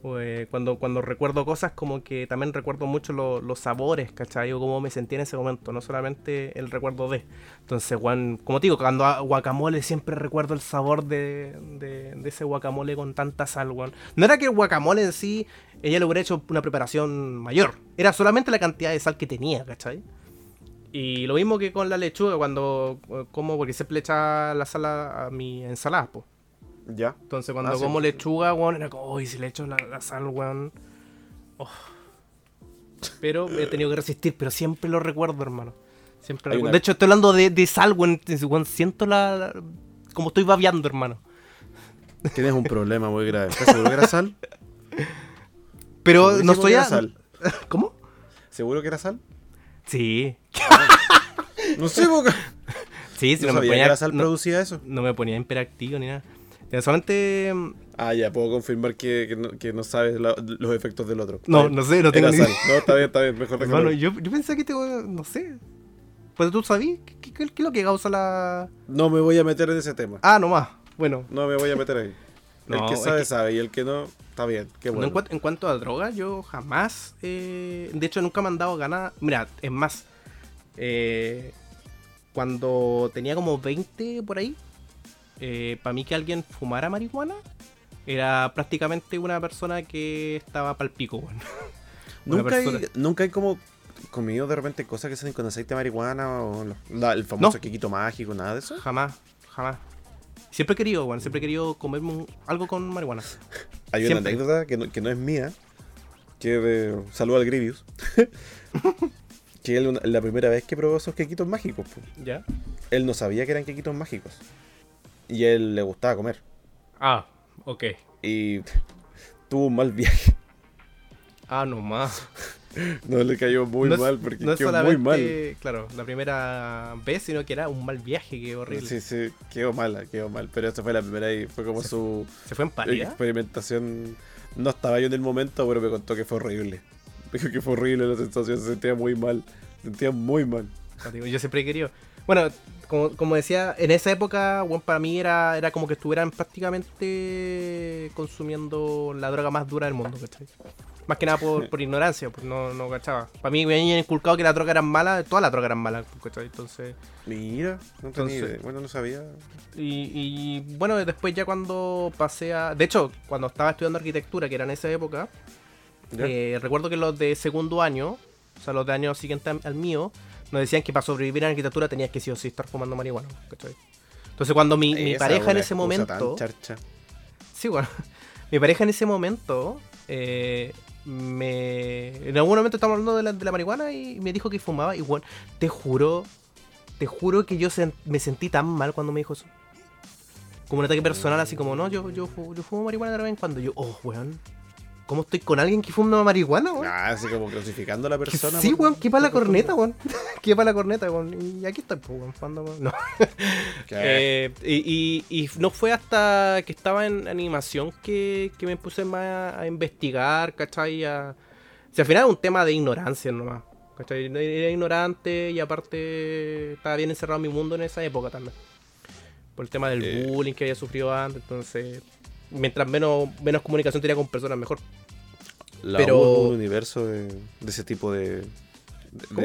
[SPEAKER 1] Pues, cuando, cuando recuerdo cosas, como que también recuerdo mucho lo- los sabores, ¿cachai? O cómo me sentí en ese momento, no solamente el recuerdo de. Entonces, Juan, como te digo, cuando hago guacamole siempre recuerdo el sabor de, de, de ese guacamole con tanta sal, Juan. No era que el guacamole en sí, ella le hubiera hecho una preparación mayor, era solamente la cantidad de sal que tenía, ¿cachai? Y lo mismo que con la lechuga, cuando eh, como, porque siempre le echaba la sal a, mi ensalada, pues.
[SPEAKER 2] Ya.
[SPEAKER 1] Entonces cuando
[SPEAKER 2] Ah, sí.
[SPEAKER 1] como lechuga, weón, era como, uy, si le echo la, la sal, weón. Oh. Pero he tenido que resistir, pero siempre lo recuerdo, hermano. Siempre recuerdo.
[SPEAKER 2] una-
[SPEAKER 1] De hecho, estoy hablando de, de sal, weón. weón, Siento la, la- Como estoy babeando, hermano.
[SPEAKER 2] Tienes un problema muy grave. ¿Estás seguro que era sal?
[SPEAKER 1] Pero no estoy a...
[SPEAKER 2] sal.
[SPEAKER 1] ¿Cómo?
[SPEAKER 2] ¿Seguro que era sal?
[SPEAKER 1] Sí.
[SPEAKER 2] No sé, boca.
[SPEAKER 1] Sí, si
[SPEAKER 2] no,
[SPEAKER 1] no, me
[SPEAKER 2] sabía que
[SPEAKER 1] ponía...
[SPEAKER 2] la sal
[SPEAKER 1] no,
[SPEAKER 2] producía eso.
[SPEAKER 1] no me ponía imperactivo ni nada. Solamente... mm,
[SPEAKER 2] Ah, ya, puedo confirmar que, que no, que no sabes la- los efectos del otro.
[SPEAKER 1] No, no sé, no tengo ni
[SPEAKER 2] sal. No, está bien, está bien. Mejor déjalo.
[SPEAKER 1] yo, yo pensé que te... No sé. Pues tú sabías qué, qué- qué es lo que causa la...
[SPEAKER 2] No me voy a meter en ese tema.
[SPEAKER 1] Ah, nomás. Bueno,
[SPEAKER 2] No me voy a meter ahí.
[SPEAKER 1] No,
[SPEAKER 2] el que
[SPEAKER 1] es
[SPEAKER 2] sabe,
[SPEAKER 1] que-
[SPEAKER 2] sabe. Y el que no, está bien. Qué
[SPEAKER 1] No,
[SPEAKER 2] bueno.
[SPEAKER 1] en, cuanto, en cuanto a droga, yo jamás. eh, de hecho, nunca me han dado ganas. Mira, es más. eh, cuando tenía como 20 por ahí, para mí que alguien fumara marihuana era prácticamente una persona que estaba pal pico,
[SPEAKER 2] Nunca hay, nunca hay como comido de repente cosas que se hacen con aceite de marihuana o la- el famoso
[SPEAKER 1] No.
[SPEAKER 2] quequito mágico, nada de eso.
[SPEAKER 1] Jamás, jamás. Siempre he querido, weón. Siempre he querido comerme un- algo con marihuana.
[SPEAKER 2] Hay una
[SPEAKER 1] Siempre.
[SPEAKER 2] anécdota que no, que no es mía, que de, saludo al Grievous, que él la primera vez que probó esos quequitos mágicos, po,
[SPEAKER 1] ¿Ya?
[SPEAKER 2] él no sabía que eran quequitos mágicos. Y a él le gustaba comer.
[SPEAKER 1] Ah, ok.
[SPEAKER 2] Y tuvo un mal viaje.
[SPEAKER 1] Ah, nomás.
[SPEAKER 2] No le cayó muy
[SPEAKER 1] no
[SPEAKER 2] mal porque
[SPEAKER 1] no
[SPEAKER 2] quedó muy mal.
[SPEAKER 1] claro, la primera vez, sino que era un mal viaje, que horrible.
[SPEAKER 2] Sí, sí, quedó mala, quedó mal. Pero esta fue la primera y fue como
[SPEAKER 1] Se-
[SPEAKER 2] su
[SPEAKER 1] Se fue en
[SPEAKER 2] experimentación. No estaba yo en el momento, pero me contó que fue horrible. Dijo que fue horrible la sensación, se sentía muy mal. Se sentía muy mal.
[SPEAKER 1] Yo siempre he querido. Bueno, como, como decía, en esa época, bueno, para mí era, era como que estuvieran prácticamente consumiendo la droga más dura del mundo, ¿cachai? Más que nada por, por ignorancia, pues no, no cachaba. Para mí me habían inculcado que las drogas eran malas, todas las drogas eran malas, ¿cachai? Entonces.
[SPEAKER 2] Mira, no tenía
[SPEAKER 1] Entonces-.
[SPEAKER 2] Bueno, no sabía.
[SPEAKER 1] Y, y, bueno, después ya cuando pasé a. De hecho, cuando estaba estudiando arquitectura, que era en esa época, eh, recuerdo que los de segundo año, o sea, los de año siguiente al- mío, nos decían que para sobrevivir en arquitectura tenías que sí o sí estar fumando marihuana, ¿cachai? Entonces cuando mi, mi pareja en ese momento...
[SPEAKER 2] tan charcha.
[SPEAKER 1] Sí, bueno. Mi pareja en ese momento... eh, me... En algún momento estábamos hablando de la, de la marihuana y me dijo que fumaba. Y bueno, te juro... Te juro que yo me sentí tan mal cuando me dijo eso. Como un ataque personal, así como, no, yo, yo, yo fumo marihuana de vez cuando. Yo, oh, weón. ¿Cómo estoy con alguien que fuma marihuana, weón?
[SPEAKER 2] Ah, así como clasificando a la persona.
[SPEAKER 1] sí,
[SPEAKER 2] por-
[SPEAKER 1] weón, que para la corneta, weón. que para la corneta, weón. Y aquí estoy, pues, weón, fumando, weón. No.
[SPEAKER 2] ¿Qué?
[SPEAKER 1] Eh, y, y- y no fue hasta que estaba en animación que, que me puse más a investigar, ¿cachai? A... O sea, al final es un tema de ignorancia nomás. ¿cachai? Era ignorante y aparte estaba bien encerrado en mi mundo en esa época también. Por el tema del
[SPEAKER 2] Eh.
[SPEAKER 1] bullying que había sufrido antes, entonces... Mientras menos, menos comunicación tenía con personas, mejor.
[SPEAKER 2] La
[SPEAKER 1] pero-
[SPEAKER 2] U un universo de, de ese tipo de,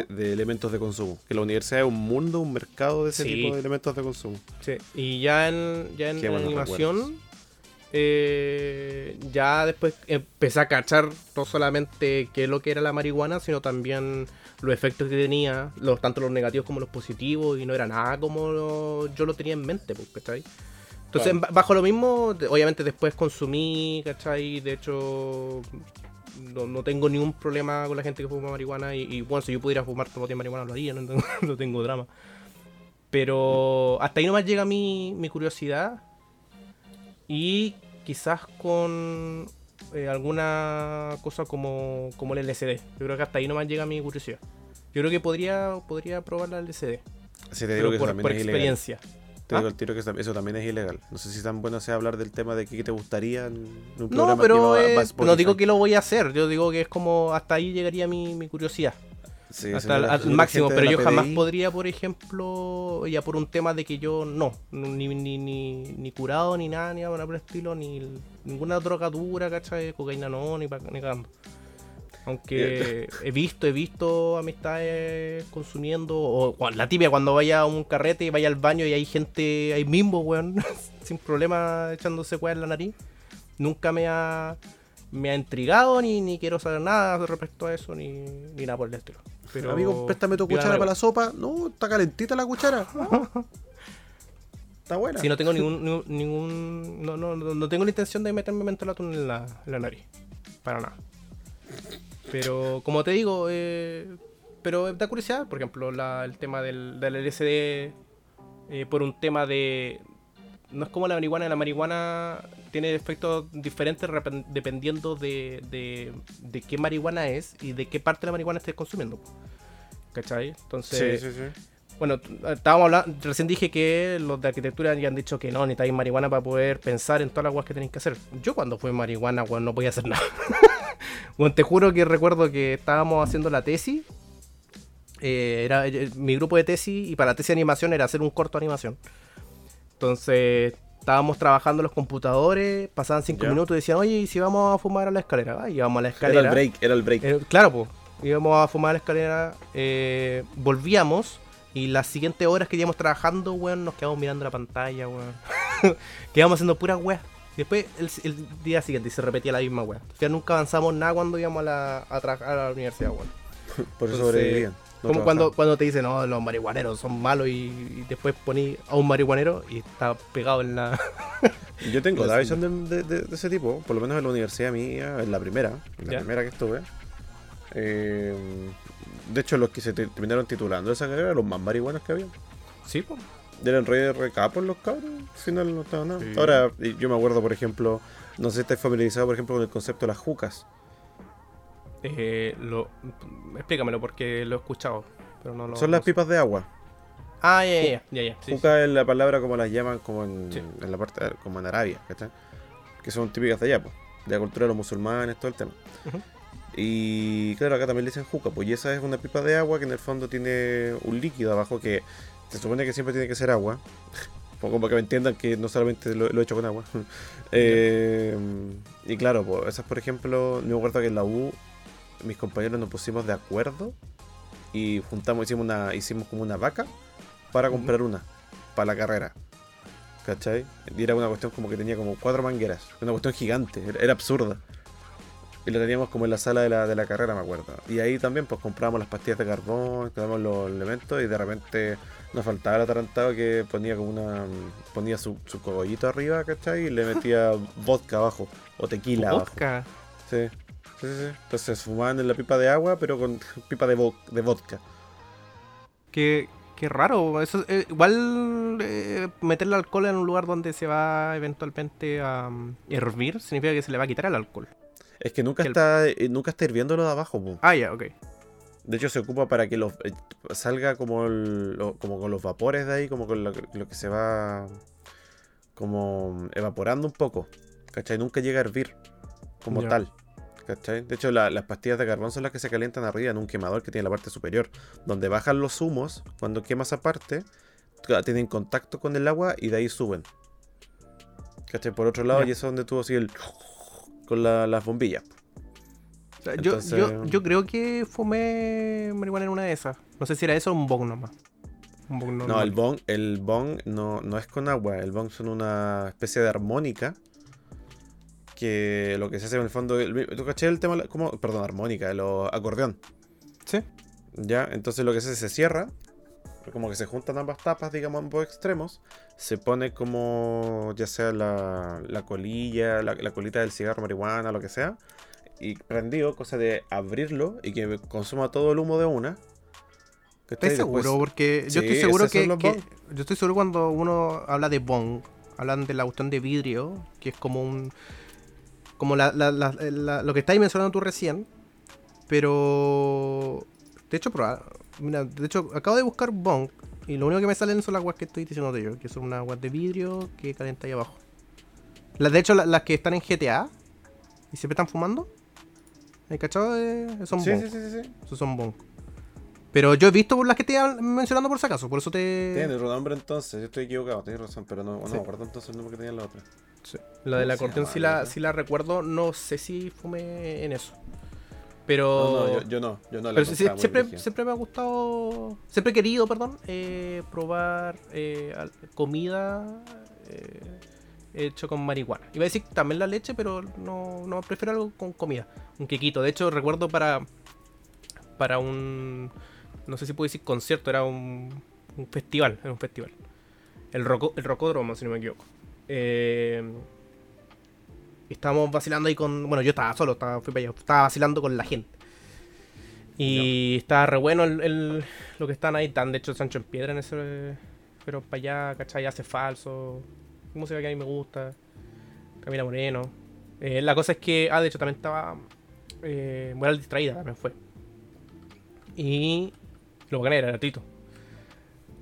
[SPEAKER 2] de, elementos de consumo. Que la universidad es un mundo, un mercado de ese
[SPEAKER 1] Sí.
[SPEAKER 2] tipo de elementos de consumo.
[SPEAKER 1] Sí, y ya en, ya en animación, eh, ya después empecé a cachar no solamente qué es lo que era la marihuana, sino también los efectos que tenía, los, tanto los negativos como los positivos, y no era nada como lo- yo lo tenía en mente, pues, ¿cachai? Entonces,
[SPEAKER 2] Claro.
[SPEAKER 1] bajo lo mismo, de- obviamente después consumí, ¿cachai? De hecho, no, no tengo ningún problema con la gente que fuma marihuana, y, y, bueno, si yo pudiera fumar día marihuana lo haría, no, tengo- no tengo drama. Pero hasta ahí nomás llega mi, mi curiosidad. Y quizás con eh, alguna cosa como, como el LCD. Yo creo que hasta ahí nomás llega mi curiosidad. Yo creo que podría, podría probar la LCD.
[SPEAKER 2] Así te digo
[SPEAKER 1] Pero
[SPEAKER 2] que
[SPEAKER 1] por, por
[SPEAKER 2] ilegal. Te digo
[SPEAKER 1] ¿Ah?
[SPEAKER 2] al tiro que eso también es ilegal. No sé si tan bueno sea hablar del tema de qué te gustaría en un
[SPEAKER 1] No,
[SPEAKER 2] programa que
[SPEAKER 1] pero eh, no digo que lo voy a hacer. Yo digo que es como hasta ahí llegaría mi, mi curiosidad.
[SPEAKER 2] Sí,
[SPEAKER 1] hasta el, al máximo. Pero yo jamás podría, por ejemplo, ya por un tema de que yo no. Ni, ni, ni, ni curado, ni nada, ni nada por el estilo, ni ninguna droga dura, ¿cachai? Cocaína no, ni, ni cagando. Aunque he visto, he visto amistades consumiendo, o la tibia cuando vaya a un carrete y vaya al baño y hay gente ahí mismo, weón, sin problema echándose weón en la nariz. Nunca me ha, me ha intrigado ni, ni quiero saber nada respecto a eso, ni, ni nada por el estilo. Pero,
[SPEAKER 2] Amigo, préstame tu cuchara para la sopa. No, está calentita la cuchara. Está buena.
[SPEAKER 1] Si no tengo ningún, ningún, ningún- no, no, no, no tengo la intención de meterme mentolato en la, en la nariz. Para nada. Pero como te digo, eh, pero da curiosidad, por ejemplo, la- el tema del, del LSD eh, por un tema de... No es como la marihuana, la marihuana tiene efectos diferentes dependiendo de, de, de qué marihuana es y de qué parte de la marihuana estés consumiendo. ¿Cachai? Entonces,
[SPEAKER 2] sí, sí, sí.
[SPEAKER 1] bueno, t- estábamos hablando, recién dije que los de arquitectura ya han dicho que no, necesitáis marihuana para poder pensar en todas las cosas que tenéis que hacer. Yo cuando fui marihuana, weón, no podía hacer nada. Bueno, te juro que recuerdo que estábamos haciendo la tesis. eh, era eh, mi grupo de tesis y para la tesis de animación era hacer un corto de animación. Entonces estábamos trabajando en los computadores, pasaban cinco minutos y decían, oye, ¿y si vamos a fumar a la escalera? Ah, íbamos a la
[SPEAKER 2] Era
[SPEAKER 1] escalera.
[SPEAKER 2] el break, era el break.
[SPEAKER 1] Eh, claro, pues. Íbamos a fumar a la escalera, volvíamos y las siguientes horas que íbamos trabajando, weón, nos quedamos mirando la pantalla, weón. quedamos haciendo pura weá. Después, el, el día siguiente, y se repetía la misma weá. O sea, nunca avanzamos nada cuando íbamos a, la, a trabajar a la universidad, weón.
[SPEAKER 2] Por eso sobrevivían. no
[SPEAKER 1] Como cuando, cuando te dicen, no, los marihuaneros son malos y, y después poní a un marihuanero y está pegado en la...
[SPEAKER 2] Yo tengo la visión de, de- de- de ese tipo, por lo menos en la universidad mía, en la primera, en la
[SPEAKER 1] Ya.
[SPEAKER 2] primera que estuve. Eh, de hecho, los que se te- terminaron titulando de esa carrera eran los más marihuanos que había.
[SPEAKER 1] sí, pues.
[SPEAKER 2] Eran re recapos los cabros, al final no estaba nada.
[SPEAKER 1] Sí.
[SPEAKER 2] Ahora, yo me acuerdo, por ejemplo, no sé si estás familiarizado, por ejemplo, con el concepto de las jucas.
[SPEAKER 1] Eh, lo, explícamelo porque lo he escuchado. Pero no lo,
[SPEAKER 2] Son
[SPEAKER 1] no
[SPEAKER 2] las
[SPEAKER 1] sé.
[SPEAKER 2] pipas de agua.
[SPEAKER 1] Ah, ya, ya, ya. sí.
[SPEAKER 2] Juca es la palabra como las llaman como en,
[SPEAKER 1] Sí.
[SPEAKER 2] en la parte como en Arabia, ¿cachai? Que son típicas de allá, pues, de la cultura de los musulmanes, todo el tema. Y claro, acá también le dicen juca, pues y esa es una pipa de agua que en el fondo tiene un líquido abajo que se supone que siempre tiene que ser agua. Como que me entiendan que no solamente lo, lo he hecho con agua. Eh, y claro, pues esas por ejemplo, me acuerdo que en la U mis compañeros nos pusimos de acuerdo y juntamos, hicimos una, hicimos como una vaca para comprar una, para la carrera. ¿Cachai? Y era una cuestión como que tenía como cuatro mangueras, una cuestión gigante, era, era absurda. Y lo teníamos como en la sala de la, de la carrera, me acuerdo. Y ahí también pues comprábamos las pastillas de carbón, compramos los elementos y de repente nos faltaba el atarantado que ponía como una... ponía su, su cogollito arriba, ¿cachai? Y le metía vodka abajo, o tequila abajo.
[SPEAKER 1] Vodka.
[SPEAKER 2] Sí. Sí, sí, sí. Entonces fumaban en la pipa de agua, pero con pipa de, vo- de vodka.
[SPEAKER 1] Qué, qué raro. Eso, eh, igual eh, meterle alcohol en un lugar donde se va eventualmente a mm, hervir significa que se le va a quitar el alcohol.
[SPEAKER 2] Es que nunca
[SPEAKER 1] El-
[SPEAKER 2] está eh, nunca está hirviendo lo de abajo, po.
[SPEAKER 1] Ah, ya, ok.
[SPEAKER 2] De hecho se ocupa para que los, eh, salga como el- lo- como con los vapores de ahí, como con lo, lo que se va como evaporando un poco. ¿Cachai? Nunca llega a hervir como tal. ¿Cachai? De hecho la- las pastillas de carbón son las que se calientan arriba en un quemador que tiene la parte superior. Donde bajan los humos, cuando quemas aparte, tienen contacto con el agua y de ahí suben. ¿Cachai? Por otro lado,
[SPEAKER 1] Ya.
[SPEAKER 2] y eso es donde tuvo así el... con la- las bombillas.
[SPEAKER 1] O sea, yo,
[SPEAKER 2] Entonces-
[SPEAKER 1] yo, yo creo que fumé marihuana en una de esas. No sé si era eso o un bong nomás. Un bong
[SPEAKER 2] No, el bong, el bong no, no es con agua, el bong son una especie de armónica que lo que se hace en el fondo, ¿tú caché el tema? Como, perdón, armónica, el acordeón,
[SPEAKER 1] Sí.
[SPEAKER 2] ¿ya? Entonces lo que se hace, se cierra, como que se juntan ambas tapas, digamos, ambos extremos, se pone como, ya sea la, la colilla, la, la colita del cigarro, marihuana, lo que sea, y prendido, cosa de abrirlo y que consuma todo el humo de una.
[SPEAKER 1] ¿Estás seguro? Porque yo
[SPEAKER 2] Sí,
[SPEAKER 1] estoy seguro que. Yo estoy seguro cuando uno habla de bong, hablan de la cuestión de vidrio, que es como un. Como la, la- la- la- lo que estáis mencionando tú recién. Pero. De hecho, proba- Mira, de hecho, acabo de buscar bong. Y lo único que me salen son las aguas que estoy diciendo de yo, que son unas aguas de vidrio que calienta ahí abajo. Las, de hecho, la- las que están en GTA y siempre están fumando. ¿Hay cachado? Eh, son
[SPEAKER 2] Sí, sí, sí, sí, sí.
[SPEAKER 1] Esos son bong. Pero yo he visto por las que te iba mencionando por si acaso, por eso te.
[SPEAKER 2] Tiene otro nombre entonces, yo estoy equivocado, tienes razón, pero no, no
[SPEAKER 1] Sí.
[SPEAKER 2] me acuerdo entonces el nombre que tenía la otra.
[SPEAKER 1] Sí. La de la
[SPEAKER 2] ¿Cómo se
[SPEAKER 1] acordeón sí
[SPEAKER 2] la
[SPEAKER 1] sí la recuerdo, no sé si fumé en eso. Pero.
[SPEAKER 2] No, no, yo, yo no, yo no la
[SPEAKER 1] pero
[SPEAKER 2] muy
[SPEAKER 1] siempre, siempre me ha gustado. Siempre he querido, perdón, eh, probar eh, comida eh, hecho con marihuana. Iba a decir también la leche, pero no, no prefiero algo con comida. Un quequito. De hecho, recuerdo para. Para un. No sé si puedo decir concierto, era un, un festival. Era un festival. El, roco, el Rocódromo, si no me equivoco. Eh, estábamos vacilando ahí con. Bueno, yo estaba solo, estaba, fui para allá. Estaba vacilando con la gente. Y estaba re bueno el, el- lo que están ahí. Tan de hecho Sancho en Piedra en ese. Pero para allá, ¿cachai? Hace falso. Música que a mí me gusta. Camila Moreno. Eh, la cosa es que. Ah, de hecho también estaba. Eh, Moral distraída también fue. Y. Lo gané, era gratuito.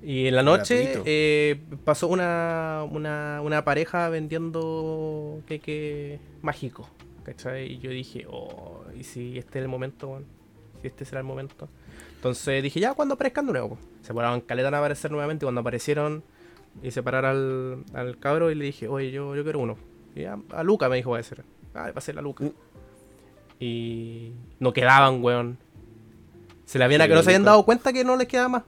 [SPEAKER 1] Y en la noche eh, pasó una, una, una pareja vendiendo queque mágico. ¿Cachai? Y yo dije, oh, ¿y si este es el momento, weón? Si este será el momento. Entonces dije, ya, cuando aparezcan de nuevo? Se paraban caleta a aparecer nuevamente. y Cuando aparecieron, hice parar al, al cabro y le dije, oye, yo, yo quiero uno. Y a, a Luca me dijo, va a ser. Ah, va a ser la Luca.
[SPEAKER 2] Mm.
[SPEAKER 1] Y no quedaban, weón. Se la habían, que no se habían dado cuenta que no les quedaba más.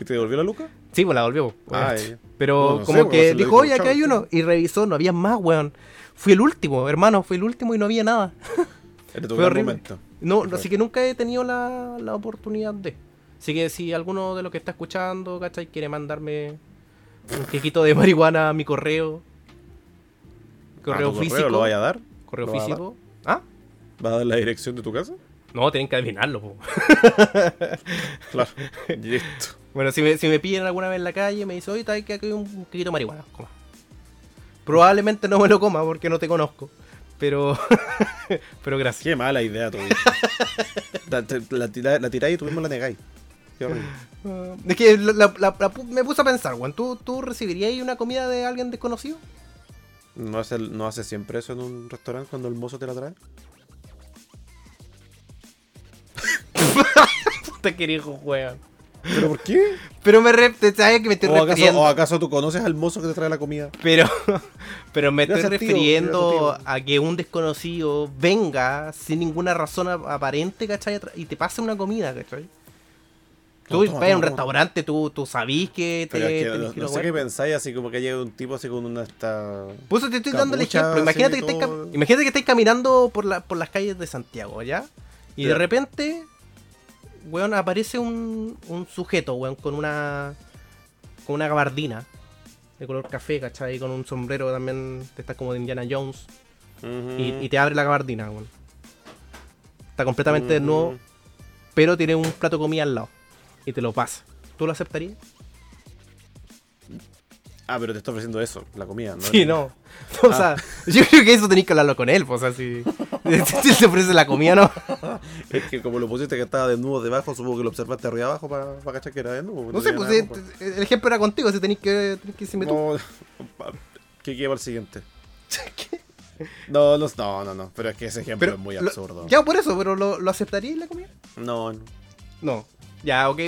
[SPEAKER 2] ¿Y te devolvió la luca?
[SPEAKER 1] Sí, pues la volvió.
[SPEAKER 2] Ah.
[SPEAKER 1] Pero
[SPEAKER 2] No, no
[SPEAKER 1] como
[SPEAKER 2] sé,
[SPEAKER 1] que dijo, oye, aquí hay uno. Y revisó, no había más, weón. Fui el último, hermano, fui el último y no había nada. Fue horrible.
[SPEAKER 2] momento.
[SPEAKER 1] No, así que nunca he tenido la, la oportunidad de. Así que si alguno de los que está escuchando, ¿cachai? Quiere mandarme un quequito de marihuana a mi correo. Correo
[SPEAKER 2] ¿A tu
[SPEAKER 1] físico.
[SPEAKER 2] ¿Lo vaya a dar?
[SPEAKER 1] correo
[SPEAKER 2] ¿Lo va a dar?
[SPEAKER 1] físico. ¿Ah?
[SPEAKER 2] ¿Va a dar la dirección de tu casa?
[SPEAKER 1] No, tienen que adivinarlo, po.
[SPEAKER 2] Claro. Listo.
[SPEAKER 1] Bueno, si me, si me pillan alguna vez en la calle, me dice, oye, está aquí hay un quequito de marihuana. Coma. Probablemente no me lo coma porque no te conozco. Pero. pero gracias.
[SPEAKER 2] Qué mala idea, tuya. la, la, la tiráis y tú mismo la negáis. Qué horrible.
[SPEAKER 1] Es que la- la- la- la pu- me puse a pensar, weón. ¿tú, ¿Tú recibirías una comida de alguien desconocido?
[SPEAKER 2] ¿No hace, ¿No hace siempre eso en un restaurante cuando el mozo te la trae?
[SPEAKER 1] Puta que hijo, weón.
[SPEAKER 2] ¿Pero por qué?
[SPEAKER 1] Pero me re, te sabes que me estoy
[SPEAKER 2] ¿O acaso,
[SPEAKER 1] refiriendo.
[SPEAKER 2] ¿O acaso tú conoces al mozo que te trae la comida?
[SPEAKER 1] Pero, pero me estoy
[SPEAKER 2] Gracias, tío,
[SPEAKER 1] refiriendo
[SPEAKER 2] gracias,
[SPEAKER 1] a que un desconocido venga sin ninguna razón ap- aparente, ¿cachai? Y te pase una comida, ¿cachai? Tú vas a un restaurante, tú, tú sabís que te
[SPEAKER 2] es que
[SPEAKER 1] tenés
[SPEAKER 2] no, no sé qué pensáis, así como que llega un tipo así con una esta...
[SPEAKER 1] Por eso te estoy dando el ejemplo. Imagínate que, estáis imagínate que estáis caminando por, la, por las calles de Santiago, ¿ya? Y de repente, weón, aparece un, un sujeto, weón, con una con una gabardina de color café, ¿cachai? Con un sombrero también, de estas como de Indiana Jones. y, y te abre la gabardina, weón. Está completamente desnudo, pero tiene un plato de comida al lado. Y te lo pasa. ¿Tú lo aceptarías?
[SPEAKER 2] Ah, pero te está ofreciendo eso, la comida, ¿no?
[SPEAKER 1] Sí, no. O sea, yo creo que eso tenéis que hablarlo con él, pues, o sea, si, si te ofrece la comida, ¿no?
[SPEAKER 2] Es que como lo pusiste que estaba desnudo debajo, supongo que lo observaste arriba abajo para cachar que era desnudo.
[SPEAKER 1] No sé, pues, eh, el ejemplo era contigo, si tenéis que, tenés que decirme tú.
[SPEAKER 2] No, pa- ¿Qué para el siguiente? No, no, no, no, no, pero es que ese ejemplo
[SPEAKER 1] Pero
[SPEAKER 2] es muy
[SPEAKER 1] lo-
[SPEAKER 2] absurdo.
[SPEAKER 1] Ya por eso, pero ¿lo, lo aceptaríais la comida?
[SPEAKER 2] No, no.
[SPEAKER 1] No. Ya, ok,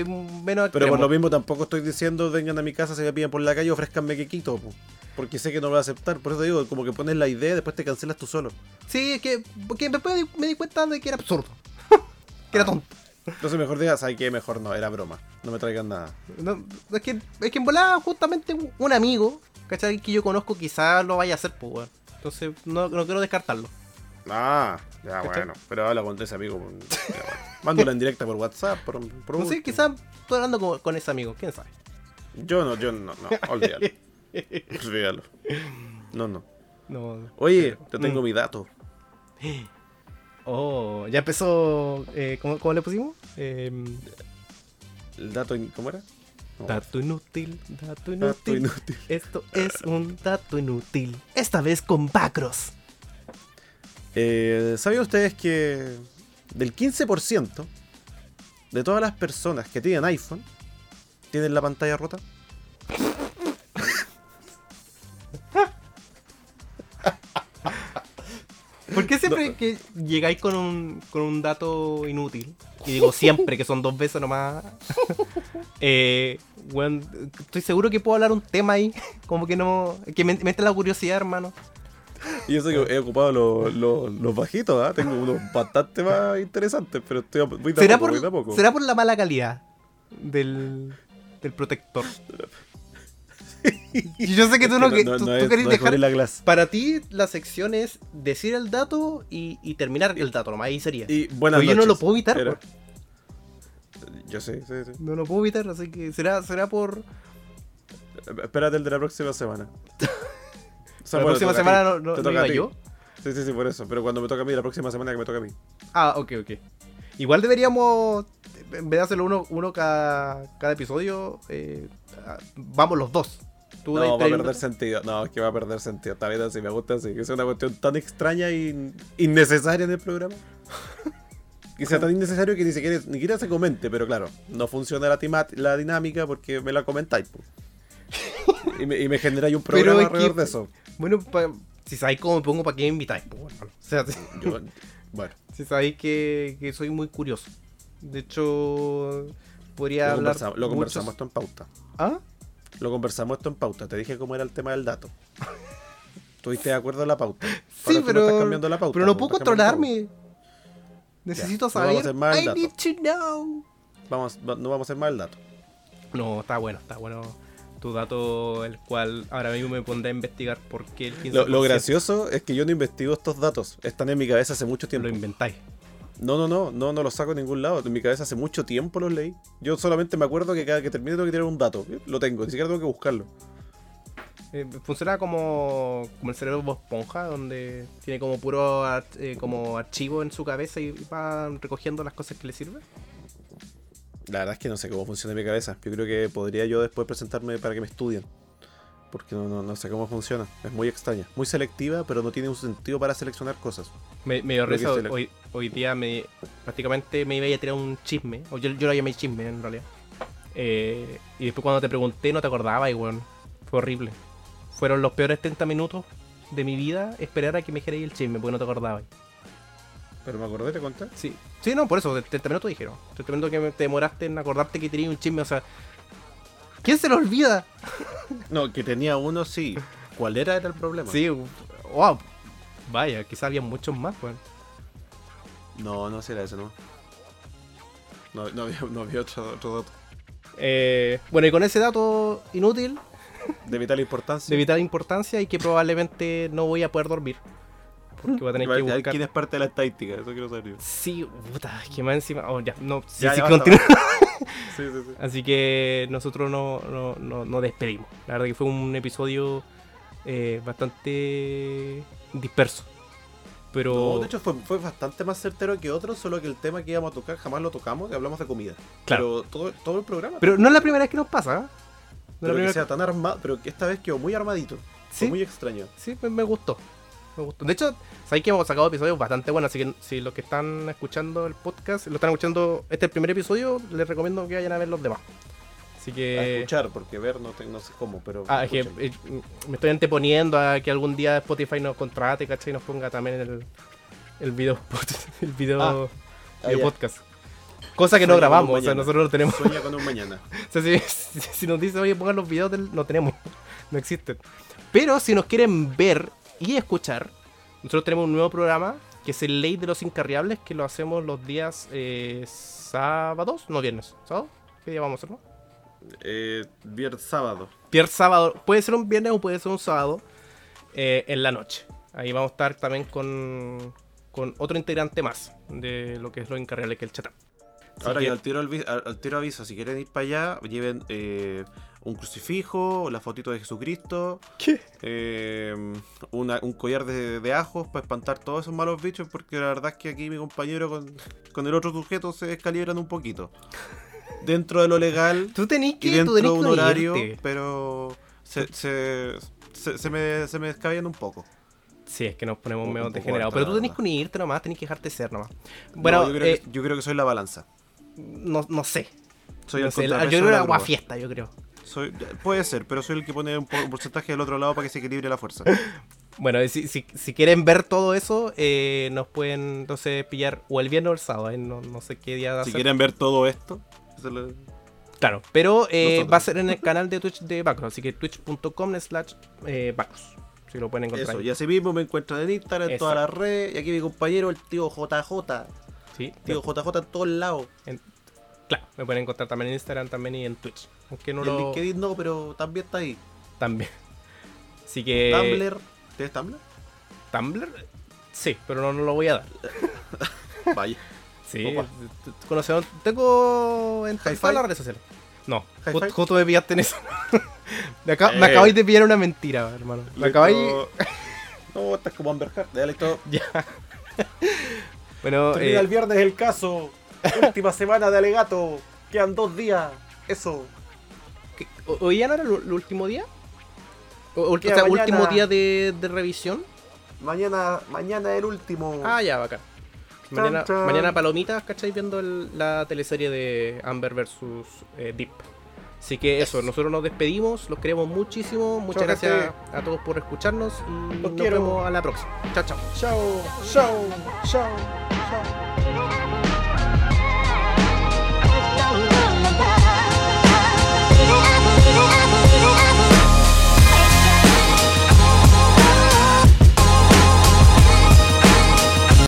[SPEAKER 1] menos
[SPEAKER 2] Pero por lo mismo tampoco estoy diciendo vengan a mi casa, se me piden por la calle, ofrezcanme quequito, po. porque sé que no lo voy a aceptar. Por eso digo, como que pones la idea y después te cancelas tú solo.
[SPEAKER 1] Sí, es que porque después me di- cuenta de que era absurdo. que era tonto.
[SPEAKER 2] Entonces mejor digas, ¿sabes qué? Mejor no, era broma. No me traigan nada.
[SPEAKER 1] No, es, que, es que en volada justamente un, amigo, ¿cachai? Que yo conozco quizás lo vaya a hacer, pues, weón. Entonces no, no quiero descartarlo.
[SPEAKER 2] Ah, ya
[SPEAKER 1] ¿Cachai?
[SPEAKER 2] bueno. Pero habla con ese amigo. ya, bueno. Mándala en directa por WhatsApp, por, por
[SPEAKER 1] No sé, quizás estoy hablando con, con ese amigo, quién sabe.
[SPEAKER 2] Yo no, yo no, no, olvídalo. olvídalo. No, no.
[SPEAKER 1] No.
[SPEAKER 2] Oye, te tengo
[SPEAKER 1] Mm.
[SPEAKER 2] mi dato.
[SPEAKER 1] Oh, ya empezó. Eh, ¿cómo, cómo le pusimos? Em,
[SPEAKER 2] El dato, ¿cómo era? No,
[SPEAKER 1] dato inútil, dato inútil.
[SPEAKER 2] dato inútil.
[SPEAKER 1] Esto es un dato inútil. Esta vez con Bacros.
[SPEAKER 2] Eh, ¿Sabían ustedes que del 15% de todas las personas que tienen iPhone tienen la pantalla rota?
[SPEAKER 1] ¿Por qué siempre que llegáis con un, con un dato inútil? Y digo siempre, que son dos veces nomás. eh, estoy seguro que puedo hablar un tema ahí. Como que no. Que me, me entra la curiosidad, hermano.
[SPEAKER 2] Y eso que he ocupado los, los- los bajitos, ¿ah? tengo unos bastante más interesantes, pero estoy a
[SPEAKER 1] ¿Será
[SPEAKER 2] poco,
[SPEAKER 1] por. ¿Será por la mala calidad del, del protector? Y yo sé que tú no, que,
[SPEAKER 2] no,
[SPEAKER 1] tú,
[SPEAKER 2] no
[SPEAKER 1] tú
[SPEAKER 2] es,
[SPEAKER 1] querés
[SPEAKER 2] no es
[SPEAKER 1] dejar. Para ti, la sección es decir el dato y, y terminar el dato, nomás ahí sería.
[SPEAKER 2] Y buenas
[SPEAKER 1] Pero yo no lo puedo evitar,
[SPEAKER 2] Era-. Yo sé, sí, sí.
[SPEAKER 1] No lo puedo evitar, así que será, será por.
[SPEAKER 2] Espérate el de la próxima semana. O sea,
[SPEAKER 1] la
[SPEAKER 2] bueno,
[SPEAKER 1] próxima semana no, no,
[SPEAKER 2] te toca a
[SPEAKER 1] iba yo.
[SPEAKER 2] Sí, sí, sí, por eso. Pero cuando me toca a mí, la próxima semana que me toca a mí.
[SPEAKER 1] Ah, ok, ok. Igual deberíamos, en vez de hacerlo uno, uno cada, cada episodio, eh, vamos los dos. Tú
[SPEAKER 2] No, va a perder sentido. No, es que va a perder sentido. Está bien así, me gusta así. Que es una cuestión tan extraña y innecesaria en el programa. Que sea tan innecesario que ni siquiera, ni siquiera se comente, pero claro, no funciona la, tima- la dinámica porque me la comentáis. po. Y me, y me generáis un
[SPEAKER 1] Pero
[SPEAKER 2] programa
[SPEAKER 1] es que-
[SPEAKER 2] alrededor de eso.
[SPEAKER 1] Bueno, pa- si sabéis cómo me pongo, ¿para qué me invitáis? pues, bueno, o sea, si,
[SPEAKER 2] Yo- bueno,
[SPEAKER 1] si sabéis que, que soy muy curioso. De hecho, podría
[SPEAKER 2] lo
[SPEAKER 1] hablar.
[SPEAKER 2] lo
[SPEAKER 1] muchos-
[SPEAKER 2] conversamos esto en pauta.
[SPEAKER 1] ¿Ah?
[SPEAKER 2] Lo conversamos esto en pauta. Te dije cómo era el tema del dato. ¿Estuviste de acuerdo en la pauta? Ahora
[SPEAKER 1] Sí, pero.
[SPEAKER 2] estás cambiando la pauta,
[SPEAKER 1] pero no
[SPEAKER 2] po,
[SPEAKER 1] puedo controlarme. Necesito
[SPEAKER 2] Ya, no vamos a
[SPEAKER 1] saber.
[SPEAKER 2] hacer más el
[SPEAKER 1] I need to know.
[SPEAKER 2] Vamos, va- no vamos a hacer más el dato.
[SPEAKER 1] No, está bueno, está bueno tu dato, el cual ahora mismo me pondré a investigar por qué el 15%
[SPEAKER 2] Lo, lo gracioso es que yo no investigo estos datos. Están en mi cabeza hace mucho tiempo.
[SPEAKER 1] lo inventáis.
[SPEAKER 2] No, no, no, no, no los saco de ningún lado. En mi cabeza hace mucho tiempo los leí. Yo solamente me acuerdo que cada que termine tengo que tirar un dato. Lo tengo, ni siquiera tengo que buscarlo.
[SPEAKER 1] Eh, funciona como, como el cerebro de Esponja, donde tiene como puro eh, como archivo en su cabeza y va recogiendo las cosas que le sirven.
[SPEAKER 2] La verdad es que no sé cómo funciona mi cabeza. Yo creo que podría yo después presentarme para que me estudien. porque no, no, no sé cómo funciona. Es muy extraña, muy selectiva, pero no tiene un sentido para seleccionar cosas.
[SPEAKER 1] Me, me risa,
[SPEAKER 2] le-
[SPEAKER 1] hoy, hoy día me prácticamente me iba a tirar un chisme, o yo, yo lo llamé chisme en realidad. Eh, y después cuando te pregunté no te acordabas y weón, fue horrible. Fueron los peores 30 minutos de mi vida esperar a que me dijerais el chisme porque no te acordabas.
[SPEAKER 2] Pero me acordé, te conté.
[SPEAKER 1] Sí, sí, no, por eso, de 30 minutos dijeron. 30 minutos que me- te demoraste en acordarte que tenías un chisme, o sea... ¿Quién se lo olvida?
[SPEAKER 2] No, que tenía uno, sí. ¿Cuál era, era el problema?
[SPEAKER 1] Sí, wow. Vaya, quizás había muchos más, weón.
[SPEAKER 2] No, no será ese, no. No, no había, no había otro, otro dato.
[SPEAKER 1] Eh, bueno, y con ese dato inútil,
[SPEAKER 2] De vital importancia.
[SPEAKER 1] de vital importancia y que probablemente no voy a poder dormir. Porque voy a tener que buscar.
[SPEAKER 2] ¿Quién es parte de la estadística? Eso quiero saber yo.
[SPEAKER 1] Sí, puta, es que más encima. Oh, ya, no, sí,
[SPEAKER 2] Ya,
[SPEAKER 1] sí,
[SPEAKER 2] ya,
[SPEAKER 1] continúa.
[SPEAKER 2] Sí, sí, sí.
[SPEAKER 1] Así que nosotros no, no, no, no despedimos. La verdad que fue un episodio eh, bastante disperso. Pero.
[SPEAKER 2] No, de hecho fue, fue bastante más certero que otros, solo que el tema que íbamos a tocar jamás lo tocamos y hablamos de comida.
[SPEAKER 1] Claro.
[SPEAKER 2] Pero todo, todo el programa.
[SPEAKER 1] pero no es la primera vez que nos pasa. ¿eh? No es la
[SPEAKER 2] pero que sea tan armado, pero que esta vez quedó muy armadito.
[SPEAKER 1] Sí.
[SPEAKER 2] Fue muy extraño.
[SPEAKER 1] Sí, me, me gustó. Me gustó. De hecho, sabéis que hemos sacado episodios bastante buenos, así que si los que están escuchando el podcast, lo están escuchando este es el primer episodio, les recomiendo que vayan a ver los demás. Así
[SPEAKER 2] A
[SPEAKER 1] que...
[SPEAKER 2] escuchar, porque ver no, te- no sé cómo, pero.
[SPEAKER 1] Ah, es que eh, me estoy anteponiendo a que algún día Spotify nos contrate, ¿cachai? Y nos ponga también el, el video, el video,
[SPEAKER 2] Ah, ah,
[SPEAKER 1] video podcast. Cosa que no
[SPEAKER 2] Sueña
[SPEAKER 1] grabamos, o sea, nosotros no tenemos.
[SPEAKER 2] Sueña con un mañana.
[SPEAKER 1] O sea, si, si- si nos dice, oye, pongan los videos, del- no tenemos. No existen. Pero si nos quieren ver y escuchar, nosotros tenemos un nuevo programa que es el Ley de los Incarriables, que lo hacemos los días eh, sábados, no viernes. ¿Sábado? ¿Qué día vamos a hacerlo?
[SPEAKER 2] Eh, viernes sábado.
[SPEAKER 1] Viernes sábado. Puede ser un viernes o puede ser un sábado eh, en la noche. Ahí vamos a estar también con, con otro integrante más de lo que es lo incarriable, que es el chatán.
[SPEAKER 2] Ahora
[SPEAKER 1] que-
[SPEAKER 2] al tiro, al, al tiro aviso, si quieren ir para allá, lleven eh, un crucifijo, la fotito de Jesucristo,
[SPEAKER 1] ¿Qué?
[SPEAKER 2] eh, una- un collar de, de ajos para espantar todos esos malos bichos, porque la verdad es que aquí mi compañero con, con el otro sujeto se descalibran un poquito. Dentro de lo legal
[SPEAKER 1] Tú tenés que,
[SPEAKER 2] y dentro de un horario, pero se, se, se, se me, se me descaballan un poco.
[SPEAKER 1] Sí, es que nos ponemos medio degenerados. Pero tú tenés que unirte nomás, tenés que dejarte ser nomás. Bueno,
[SPEAKER 2] No, yo, creo
[SPEAKER 1] eh,
[SPEAKER 2] que, yo creo que soy la balanza.
[SPEAKER 1] no, no sé.
[SPEAKER 2] Soy
[SPEAKER 1] No
[SPEAKER 2] el
[SPEAKER 1] sé, yo creo que agua fiesta, yo creo.
[SPEAKER 2] Soy, puede ser, pero soy el que pone un, po- un porcentaje del otro lado para que se equilibre la fuerza.
[SPEAKER 1] Bueno, si, si, si quieren ver todo eso, eh, nos pueden entonces pillar o el viernes o el sábado, eh, no, no sé qué día
[SPEAKER 2] si
[SPEAKER 1] ser.
[SPEAKER 2] quieren ver todo esto, lo-
[SPEAKER 1] Claro, pero eh, va a ser en el canal de Twitch de Bacros, así que twitch.com slash eh, Bacros. Si lo pueden encontrar
[SPEAKER 2] eso.
[SPEAKER 1] ahí.
[SPEAKER 2] Y así mismo me encuentran en Instagram, en todas las redes. Y aquí mi compañero, el tío JJ.
[SPEAKER 1] Sí,
[SPEAKER 2] Tío JJ en todos lados.
[SPEAKER 1] en- claro, me pueden encontrar también en Instagram también y en Twitch. Aunque no
[SPEAKER 2] y en
[SPEAKER 1] lo...
[SPEAKER 2] LinkedIn no, pero también está ahí.
[SPEAKER 1] También. Así que...
[SPEAKER 2] Tumblr. ¿Tienes Tumblr?
[SPEAKER 1] ¿Tumblr? Sí, pero no, no lo voy a dar.
[SPEAKER 2] Vaya.
[SPEAKER 1] Sí, conocemos- tengo en todas las redes sociales. No, justo me pillaste en eso. me,
[SPEAKER 2] Eh.
[SPEAKER 1] acabáis de pillar una mentira, hermano. Me acabáis.
[SPEAKER 2] No, estás como Amber Heard. Ya listo.
[SPEAKER 1] Ya. bueno,
[SPEAKER 2] Termina
[SPEAKER 1] eh,
[SPEAKER 2] el viernes el caso. Última semana de alegato. Quedan dos días. Eso.
[SPEAKER 1] ¿Qué- ho- ¿hoy ya no era el, último día? O, o- o
[SPEAKER 2] Queda
[SPEAKER 1] sea,
[SPEAKER 2] mañana.
[SPEAKER 1] último día de, de revisión.
[SPEAKER 2] Mañana, mañana el último.
[SPEAKER 1] Ah, ya, bacán. Mañana, mañana palomitas, ¿cachai? Viendo el- la teleserie de Amber versus eh, Deep. Así que eso, nosotros nos despedimos, los queremos muchísimo. Muchas gracias a todos por escucharnos y
[SPEAKER 2] Los
[SPEAKER 1] nos
[SPEAKER 2] quiero.
[SPEAKER 1] vemos a la próxima. Chao, chao.
[SPEAKER 2] Chao, chao, chao, chao.